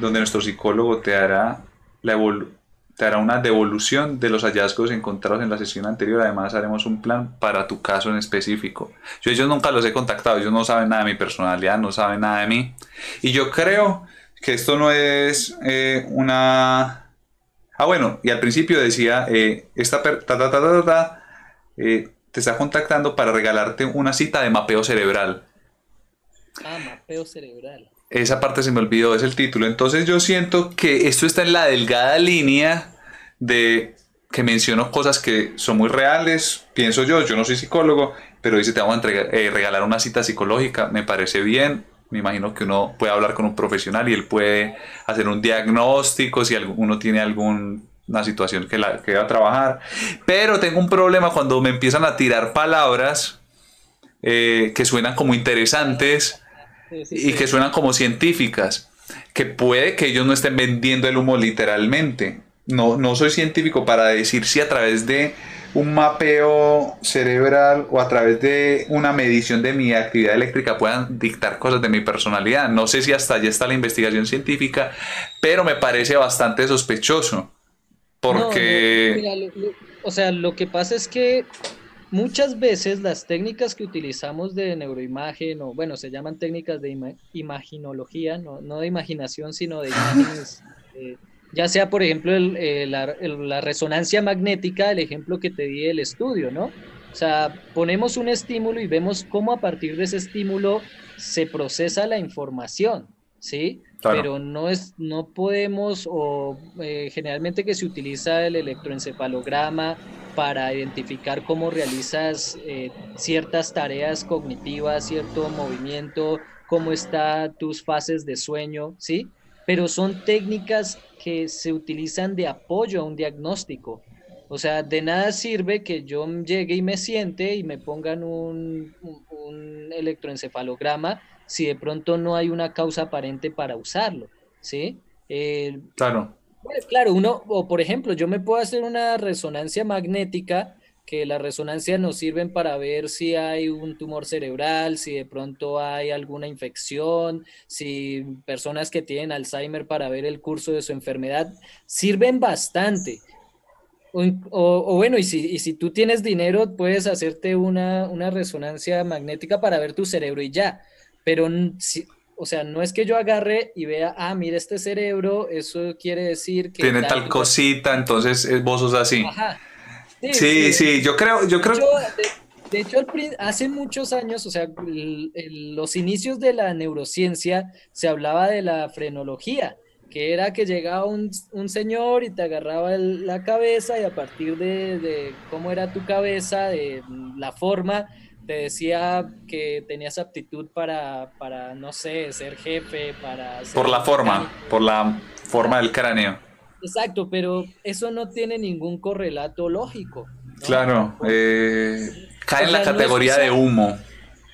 donde nuestro psicólogo te hará, la te hará una devolución de los hallazgos encontrados en la sesión anterior. Además, haremos un plan para tu caso en específico. Yo ellos nunca los he contactado, ellos no saben nada de mi personalidad, no saben nada de mí. Y yo creo que esto no es una Ah, bueno, y al principio decía, eh, esta eh, te está contactando para regalarte una cita de mapeo cerebral. Ah, mapeo cerebral. Esa parte se me olvidó, es el título. Entonces yo siento que esto está en la delgada línea de que menciono cosas que son muy reales, pienso yo, yo no soy psicólogo, pero dice te vamos a eh, regalar una cita psicológica, me parece bien, me imagino que uno puede hablar con un profesional y él puede hacer un diagnóstico si uno tiene alguna situación que, la, que va a trabajar. Pero tengo un problema cuando me empiezan a tirar palabras eh, que suenan como interesantes y que suenan como científicas, que puede que ellos no estén vendiendo el humo literalmente. No, no soy científico para decir si a través de un mapeo cerebral o a través de una medición de mi actividad eléctrica puedan dictar cosas de mi personalidad. No sé si hasta allí está la investigación científica, pero me parece bastante sospechoso. Porque... o sea, lo que pasa es que muchas veces las técnicas que utilizamos de neuroimagen, o bueno, se llaman técnicas de imaginología, no, no, de imaginación, sino de imágenes... Eh, ya sea, por ejemplo, eh, la, resonancia magnética, el ejemplo que te di del estudio, ¿no? O sea, ponemos un estímulo y vemos cómo a partir de ese estímulo se procesa la información, ¿sí? Pero no, es, no podemos, o eh, generalmente que se utiliza el electroencefalograma para identificar cómo realizas eh, ciertas tareas cognitivas, cierto movimiento, cómo están tus fases de sueño, ¿sí? Pero son técnicas que se utilizan de apoyo a un diagnóstico. O sea, de nada sirve que yo llegue y me siente y me pongan un, electroencefalograma si de pronto no hay una causa aparente para usarlo, ¿sí? claro. claro, uno, o por ejemplo, yo me puedo hacer una resonancia magnética que las resonancias nos sirven para ver si hay un tumor cerebral, si de pronto hay alguna infección, si personas que tienen Alzheimer para ver el curso de su enfermedad, sirven bastante. O, bueno, y si, y si, tú tienes dinero, puedes hacerte una, una, resonancia magnética para ver tu cerebro y ya. Pero, si, o sea, no es que yo agarre y vea, ah, mira este cerebro, eso quiere decir que... Tiene tal, cosita, entonces vos sos así. Ajá. Sí, sí, yo creo, yo creo. De, hecho, hace muchos años, o sea, los inicios de la neurociencia se hablaba de la frenología, que era que llegaba un, señor y te agarraba la cabeza y a partir de, cómo era tu cabeza, de la forma, te decía que tenías aptitud para, para no sé, ser jefe, para... por la forma, por la forma del cráneo. Exacto, pero eso no tiene ningún correlato lógico. Claro, eh, cae en la categoría de humo.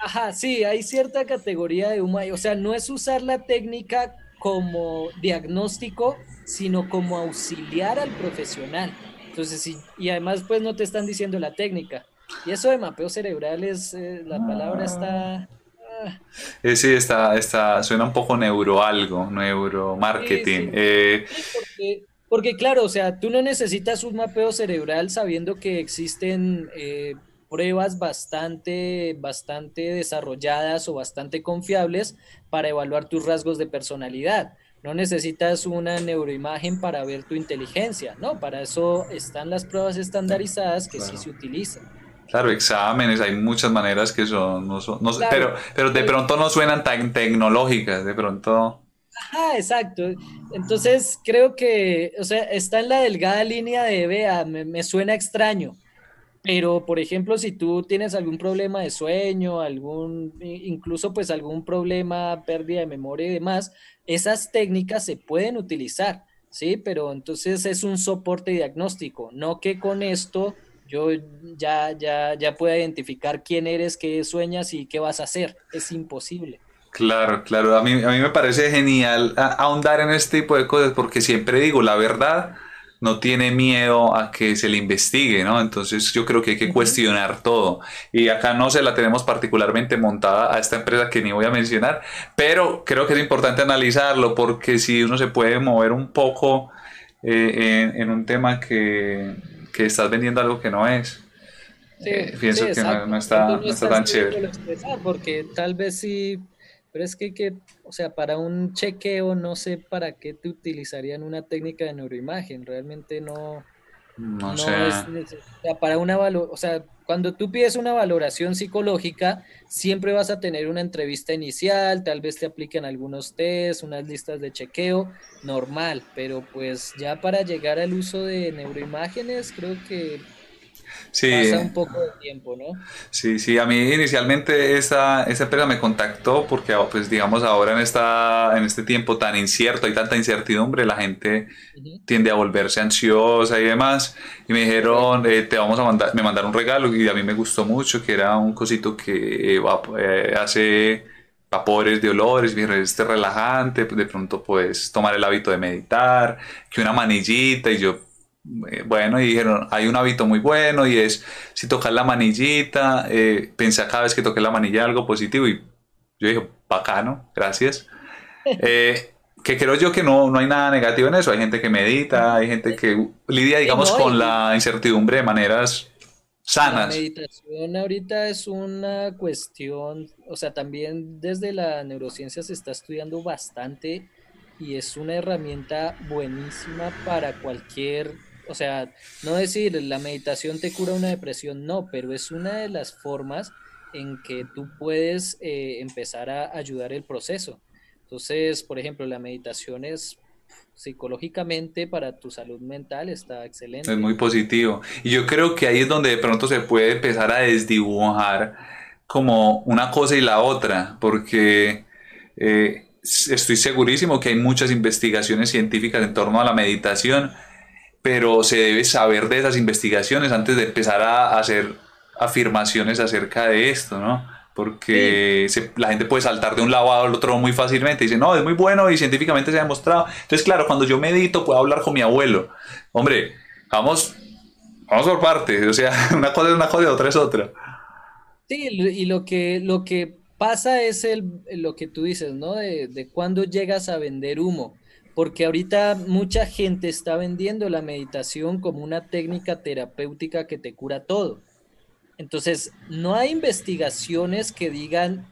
Ajá, sí, hay cierta categoría de humo. O sea, no es usar la técnica como diagnóstico, sino como auxiliar al profesional. Entonces, sí, y además, pues no te están diciendo la técnica. Y eso de mapeo cerebral es, eh, la palabra está... Ah. Eh, sí, está, está, suena un poco neuro algo, neuromarketing. Eh, porque, porque, claro, o sea, tú no necesitas un mapeo cerebral sabiendo que existen pruebas bastante, bastante desarrolladas o bastante confiables para evaluar tus rasgos de personalidad. No necesitas una neuroimagen para ver tu inteligencia, ¿no? Para eso están las pruebas estandarizadas que sí se utilizan. Claro, exámenes, hay muchas maneras que son, no son pero, pero de pronto no suenan tan tecnológicas, de pronto. Ajá, exacto. Entonces creo que, o sea, está en la delgada línea de, vea, me, me suena extraño, pero, por ejemplo, si tú tienes algún problema de sueño, algún, incluso pues algún problema, pérdida de memoria y demás, esas técnicas se pueden utilizar, ¿sí? Pero entonces es un soporte diagnóstico, no que con esto yo ya, ya, ya pueda identificar quién eres, qué sueñas y qué vas a hacer. Es imposible. Claro, claro. A mí, a mí me parece genial ahondar en este tipo de cosas porque siempre digo, la verdad no tiene miedo a que se le investigue, ¿no? Entonces yo creo que hay que cuestionar todo. Y acá no se la tenemos particularmente montada a esta empresa que ni voy a mencionar, pero creo que es importante analizarlo porque si uno se puede mover un poco eh, en, un tema que, que, estás vendiendo algo que no es. Eh, pienso que no, está, no está tan chévere. Porque tal vez sí pero es que, que, o sea, para un chequeo no sé para qué te utilizarían una técnica de neuroimagen. Realmente no, no, sé. es para una o sea, cuando tú pides una valoración psicológica, siempre vas a tener una entrevista inicial, tal vez te apliquen algunos test, unas listas de chequeo, normal, pero pues ya para llegar al uso de neuroimágenes, creo que Sí. Pasa un poco de tiempo, ¿no? Sí, sí, a mí inicialmente esa, esa empresa me contactó porque, pues digamos, ahora en, esta, en este tiempo tan incierto, hay tanta incertidumbre, la gente tiende a volverse ansiosa y demás. Y me dijeron, eh, te vamos a mandar, me mandaron un regalo y a mí me gustó mucho, que era un cosito que eh, hace vapores de olores, este relajante, de pronto puedes tomar el hábito de meditar, que una manillita y yo eh, bueno, y dijeron, hay un hábito muy bueno y es, si tocas la manillita, eh, pensé cada vez que toqué la manilla algo positivo y yo dije, bacano, gracias. Eh, que creo yo que no, no hay nada negativo en eso, hay gente que medita, hay gente que lidia, digamos, con la incertidumbre de maneras sanas. La meditación ahorita es una cuestión, o sea, también desde la neurociencia se está estudiando bastante y es una herramienta buenísima para cualquier o sea, no decir la meditación te cura una depresión, no, pero es una de las formas en que tú puedes eh, empezar a ayudar el proceso. Entonces, por ejemplo, la meditación es psicológicamente para tu salud mental está excelente. Es muy positivo. Y yo creo que ahí es donde de pronto se puede empezar a desdibujar como una cosa y la otra, porque eh, estoy segurísimo que hay muchas investigaciones científicas en torno a la meditación pero se debe saber de esas investigaciones antes de empezar a hacer afirmaciones acerca de esto, ¿no? Porque la gente puede saltar de un lado al otro muy fácilmente y dice, no, es muy bueno y científicamente se ha demostrado. Entonces, claro, cuando yo medito puedo hablar con mi abuelo. Hombre, vamos, vamos por partes, o sea, una cosa es una cosa y otra es otra. Sí, y lo que, lo que pasa es el, lo que tú dices, ¿no? De, de cuando llegas a vender humo porque ahorita mucha gente está vendiendo la meditación como una técnica terapéutica que te cura todo. Entonces, no hay investigaciones que digan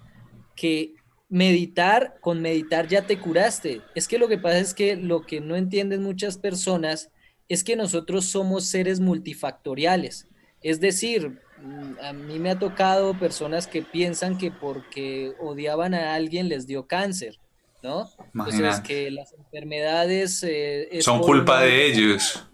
que meditar, con meditar ya te curaste. Es que lo que pasa es que lo que no entienden muchas personas es que nosotros somos seres multifactoriales. Es decir, mm, a mí me ha tocado personas que piensan que porque odiaban a alguien les dio cáncer ¿no? Entonces, que las enfermedades... Eh, Son culpa de ellos.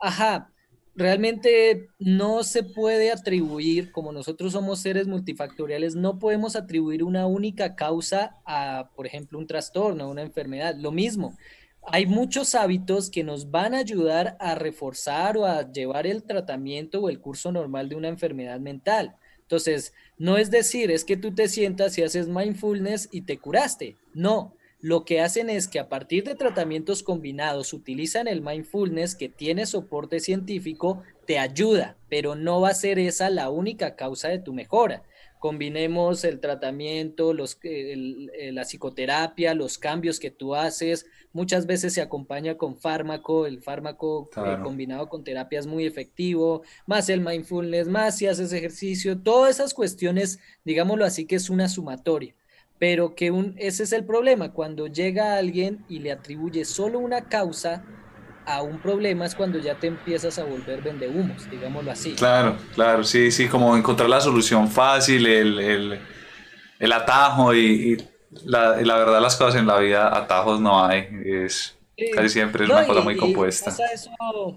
Ajá, realmente no se puede atribuir, como nosotros somos seres multifactoriales, no podemos atribuir una única causa a, por ejemplo, un trastorno, a una enfermedad. Lo mismo, hay muchos hábitos que nos van a ayudar a reforzar o a llevar el tratamiento o el curso normal de una enfermedad mental. Entonces, no es decir, es que tú te sientas y haces mindfulness y te curaste. No, lo que hacen es que a partir de tratamientos combinados utilizan el mindfulness que tiene soporte científico, te ayuda, pero no va a ser esa la única causa de tu mejora combinemos el tratamiento, los, eh, la psicoterapia, los cambios que tú haces. Muchas veces se acompaña con fármaco, el fármaco eh, combinado con terapia es muy efectivo, más el mindfulness, más si haces ejercicio, todas esas cuestiones, digámoslo así, que es una sumatoria. Pero que un, ese es el problema, cuando llega alguien y le atribuye solo una causa, a un problema es cuando ya te empiezas a volver vendehumos, digámoslo así. Claro, claro, sí, sí, como encontrar la solución fácil, el, el, el atajo y, la, la, verdad las cosas en la vida, atajos no hay, es casi siempre es una cosa muy compuesta.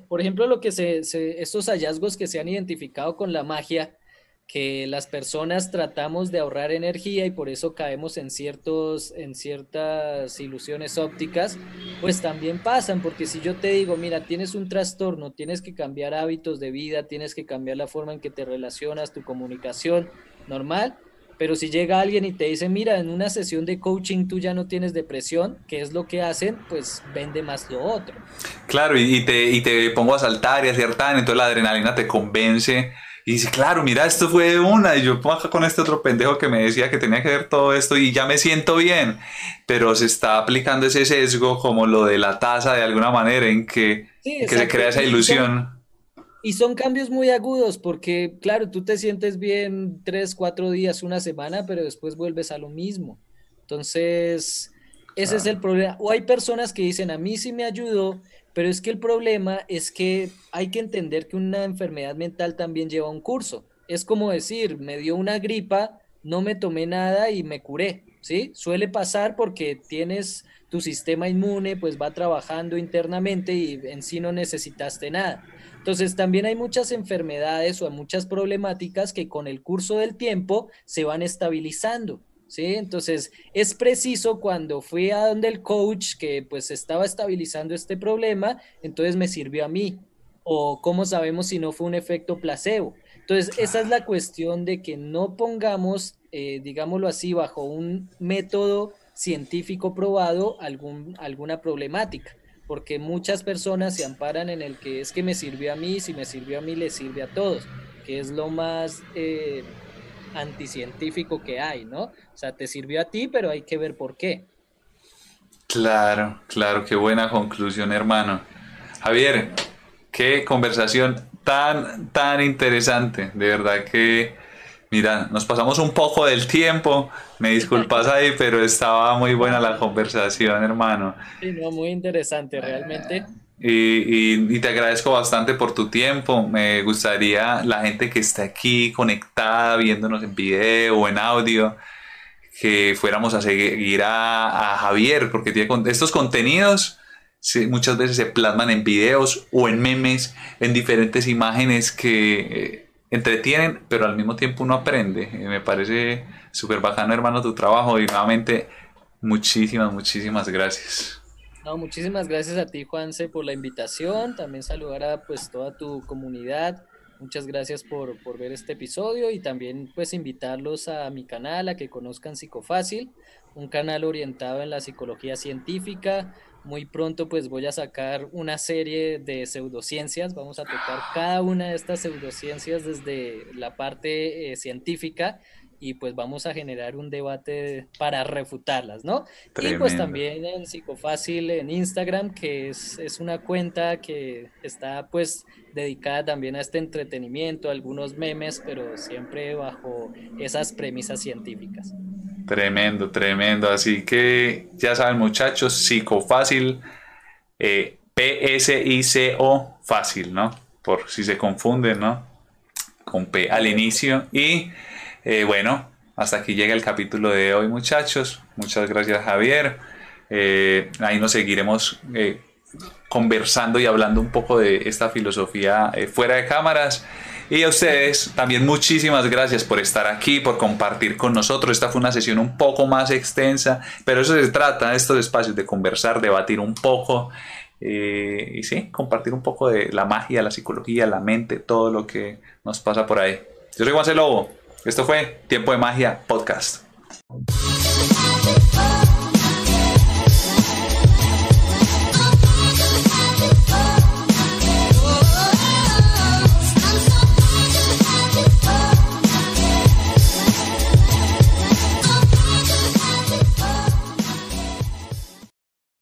por ejemplo, lo que se, se, estos hallazgos que se han identificado con la magia, que las personas tratamos de ahorrar energía y por eso caemos en, ciertos, en ciertas ilusiones ópticas, pues también pasan, porque si yo te digo, mira, tienes un trastorno, tienes que cambiar hábitos de vida, tienes que cambiar la forma en que te relacionas, tu comunicación normal, pero si llega alguien y te dice, mira, en una sesión de coaching tú ya no tienes depresión, ¿qué es lo que hacen? Pues vende más lo otro. Claro, y, te, y te pongo a saltar y a hacer tan, entonces la adrenalina te convence y dice, claro, mira, esto fue una. Y yo acá con este otro pendejo que me decía que tenía que ver todo esto y ya me siento bien. Pero se está aplicando ese sesgo como lo de la taza de alguna manera en que, que se crea esa ilusión. Y son cambios muy agudos porque, claro, tú te sientes bien tres, cuatro días, una semana, pero después vuelves a lo mismo. Entonces, ese es el problema. O hay personas que dicen, a mí sí me ayudó, pero es que el problema es que hay que entender que una enfermedad mental también lleva un curso. Es como decir, me dio una gripa, no me tomé nada y me curé, ¿sí? Suele pasar porque tienes tu sistema inmune, pues va trabajando internamente y en sí no necesitaste nada. Entonces también hay muchas enfermedades o muchas problemáticas que con el curso del tiempo se van estabilizando. ¿sí? Entonces, es preciso cuando fui a donde el coach que pues estaba estabilizando este problema, entonces me sirvió a mí. O cómo sabemos si no fue un efecto placebo. Entonces, esa es la cuestión de que no pongamos, eh, digámoslo así, bajo un método científico probado algún, alguna problemática, porque muchas personas se amparan en el que es que me sirvió a mí, si me sirvió a mí, le sirve a todos, que es lo más eh, anticientífico que hay, ¿no? O sea, te sirvió a ti, pero hay que ver por qué. Claro, claro, qué buena conclusión, hermano. Javier, qué conversación tan, tan interesante. De verdad que, mira, nos pasamos un poco del tiempo. Me disculpas ahí, pero estaba muy buena la conversación, hermano. Sí, no, muy interesante, realmente. Y, te agradezco bastante por tu tiempo. Me gustaría la gente que está aquí conectada, viéndonos en video o en audio, que fuéramos a seguir a, Javier, porque tiene estos contenidos muchas veces se plasman en videos o en memes, en diferentes imágenes que eh, entretienen, pero al mismo tiempo uno aprende. me parece súper bacano, hermano, tu trabajo y nuevamente muchísimas, muchísimas gracias. No, muchísimas gracias a ti, Juanse, por la invitación. También saludar a pues toda tu comunidad. Muchas gracias por, por, ver este episodio y también pues invitarlos a mi canal a que conozcan Psicofácil, un canal orientado en la psicología científica. Muy pronto pues voy a sacar una serie de pseudociencias. Vamos a tocar cada una de estas pseudociencias desde la parte eh, científica y pues vamos a generar un debate para refutarlas, ¿no? Y pues también en Psicofácil en Instagram, que es, es, una cuenta que está pues dedicada también a este entretenimiento, algunos memes, pero siempre bajo esas premisas científicas. Tremendo, tremendo. Así que ya saben muchachos, Psicofácil, eh, P-S-I-C-O, fácil, ¿no? Por si se confunden, ¿no? Con P al inicio y... Eh, bueno, hasta aquí llega el capítulo de hoy, muchachos. Muchas gracias, Javier. Eh, ahí nos seguiremos eh, conversando y hablando un poco de esta filosofía fuera de cámaras. Y a ustedes también muchísimas gracias por estar aquí, por compartir con nosotros. Esta fue una sesión un poco más extensa, pero eso se trata, estos espacios de conversar, debatir un poco. Y sí, compartir un poco de la magia, la psicología, la mente, todo lo que nos pasa por ahí. Yo soy Juan C. Lobo. Esto fue Tiempo de Magia Podcast.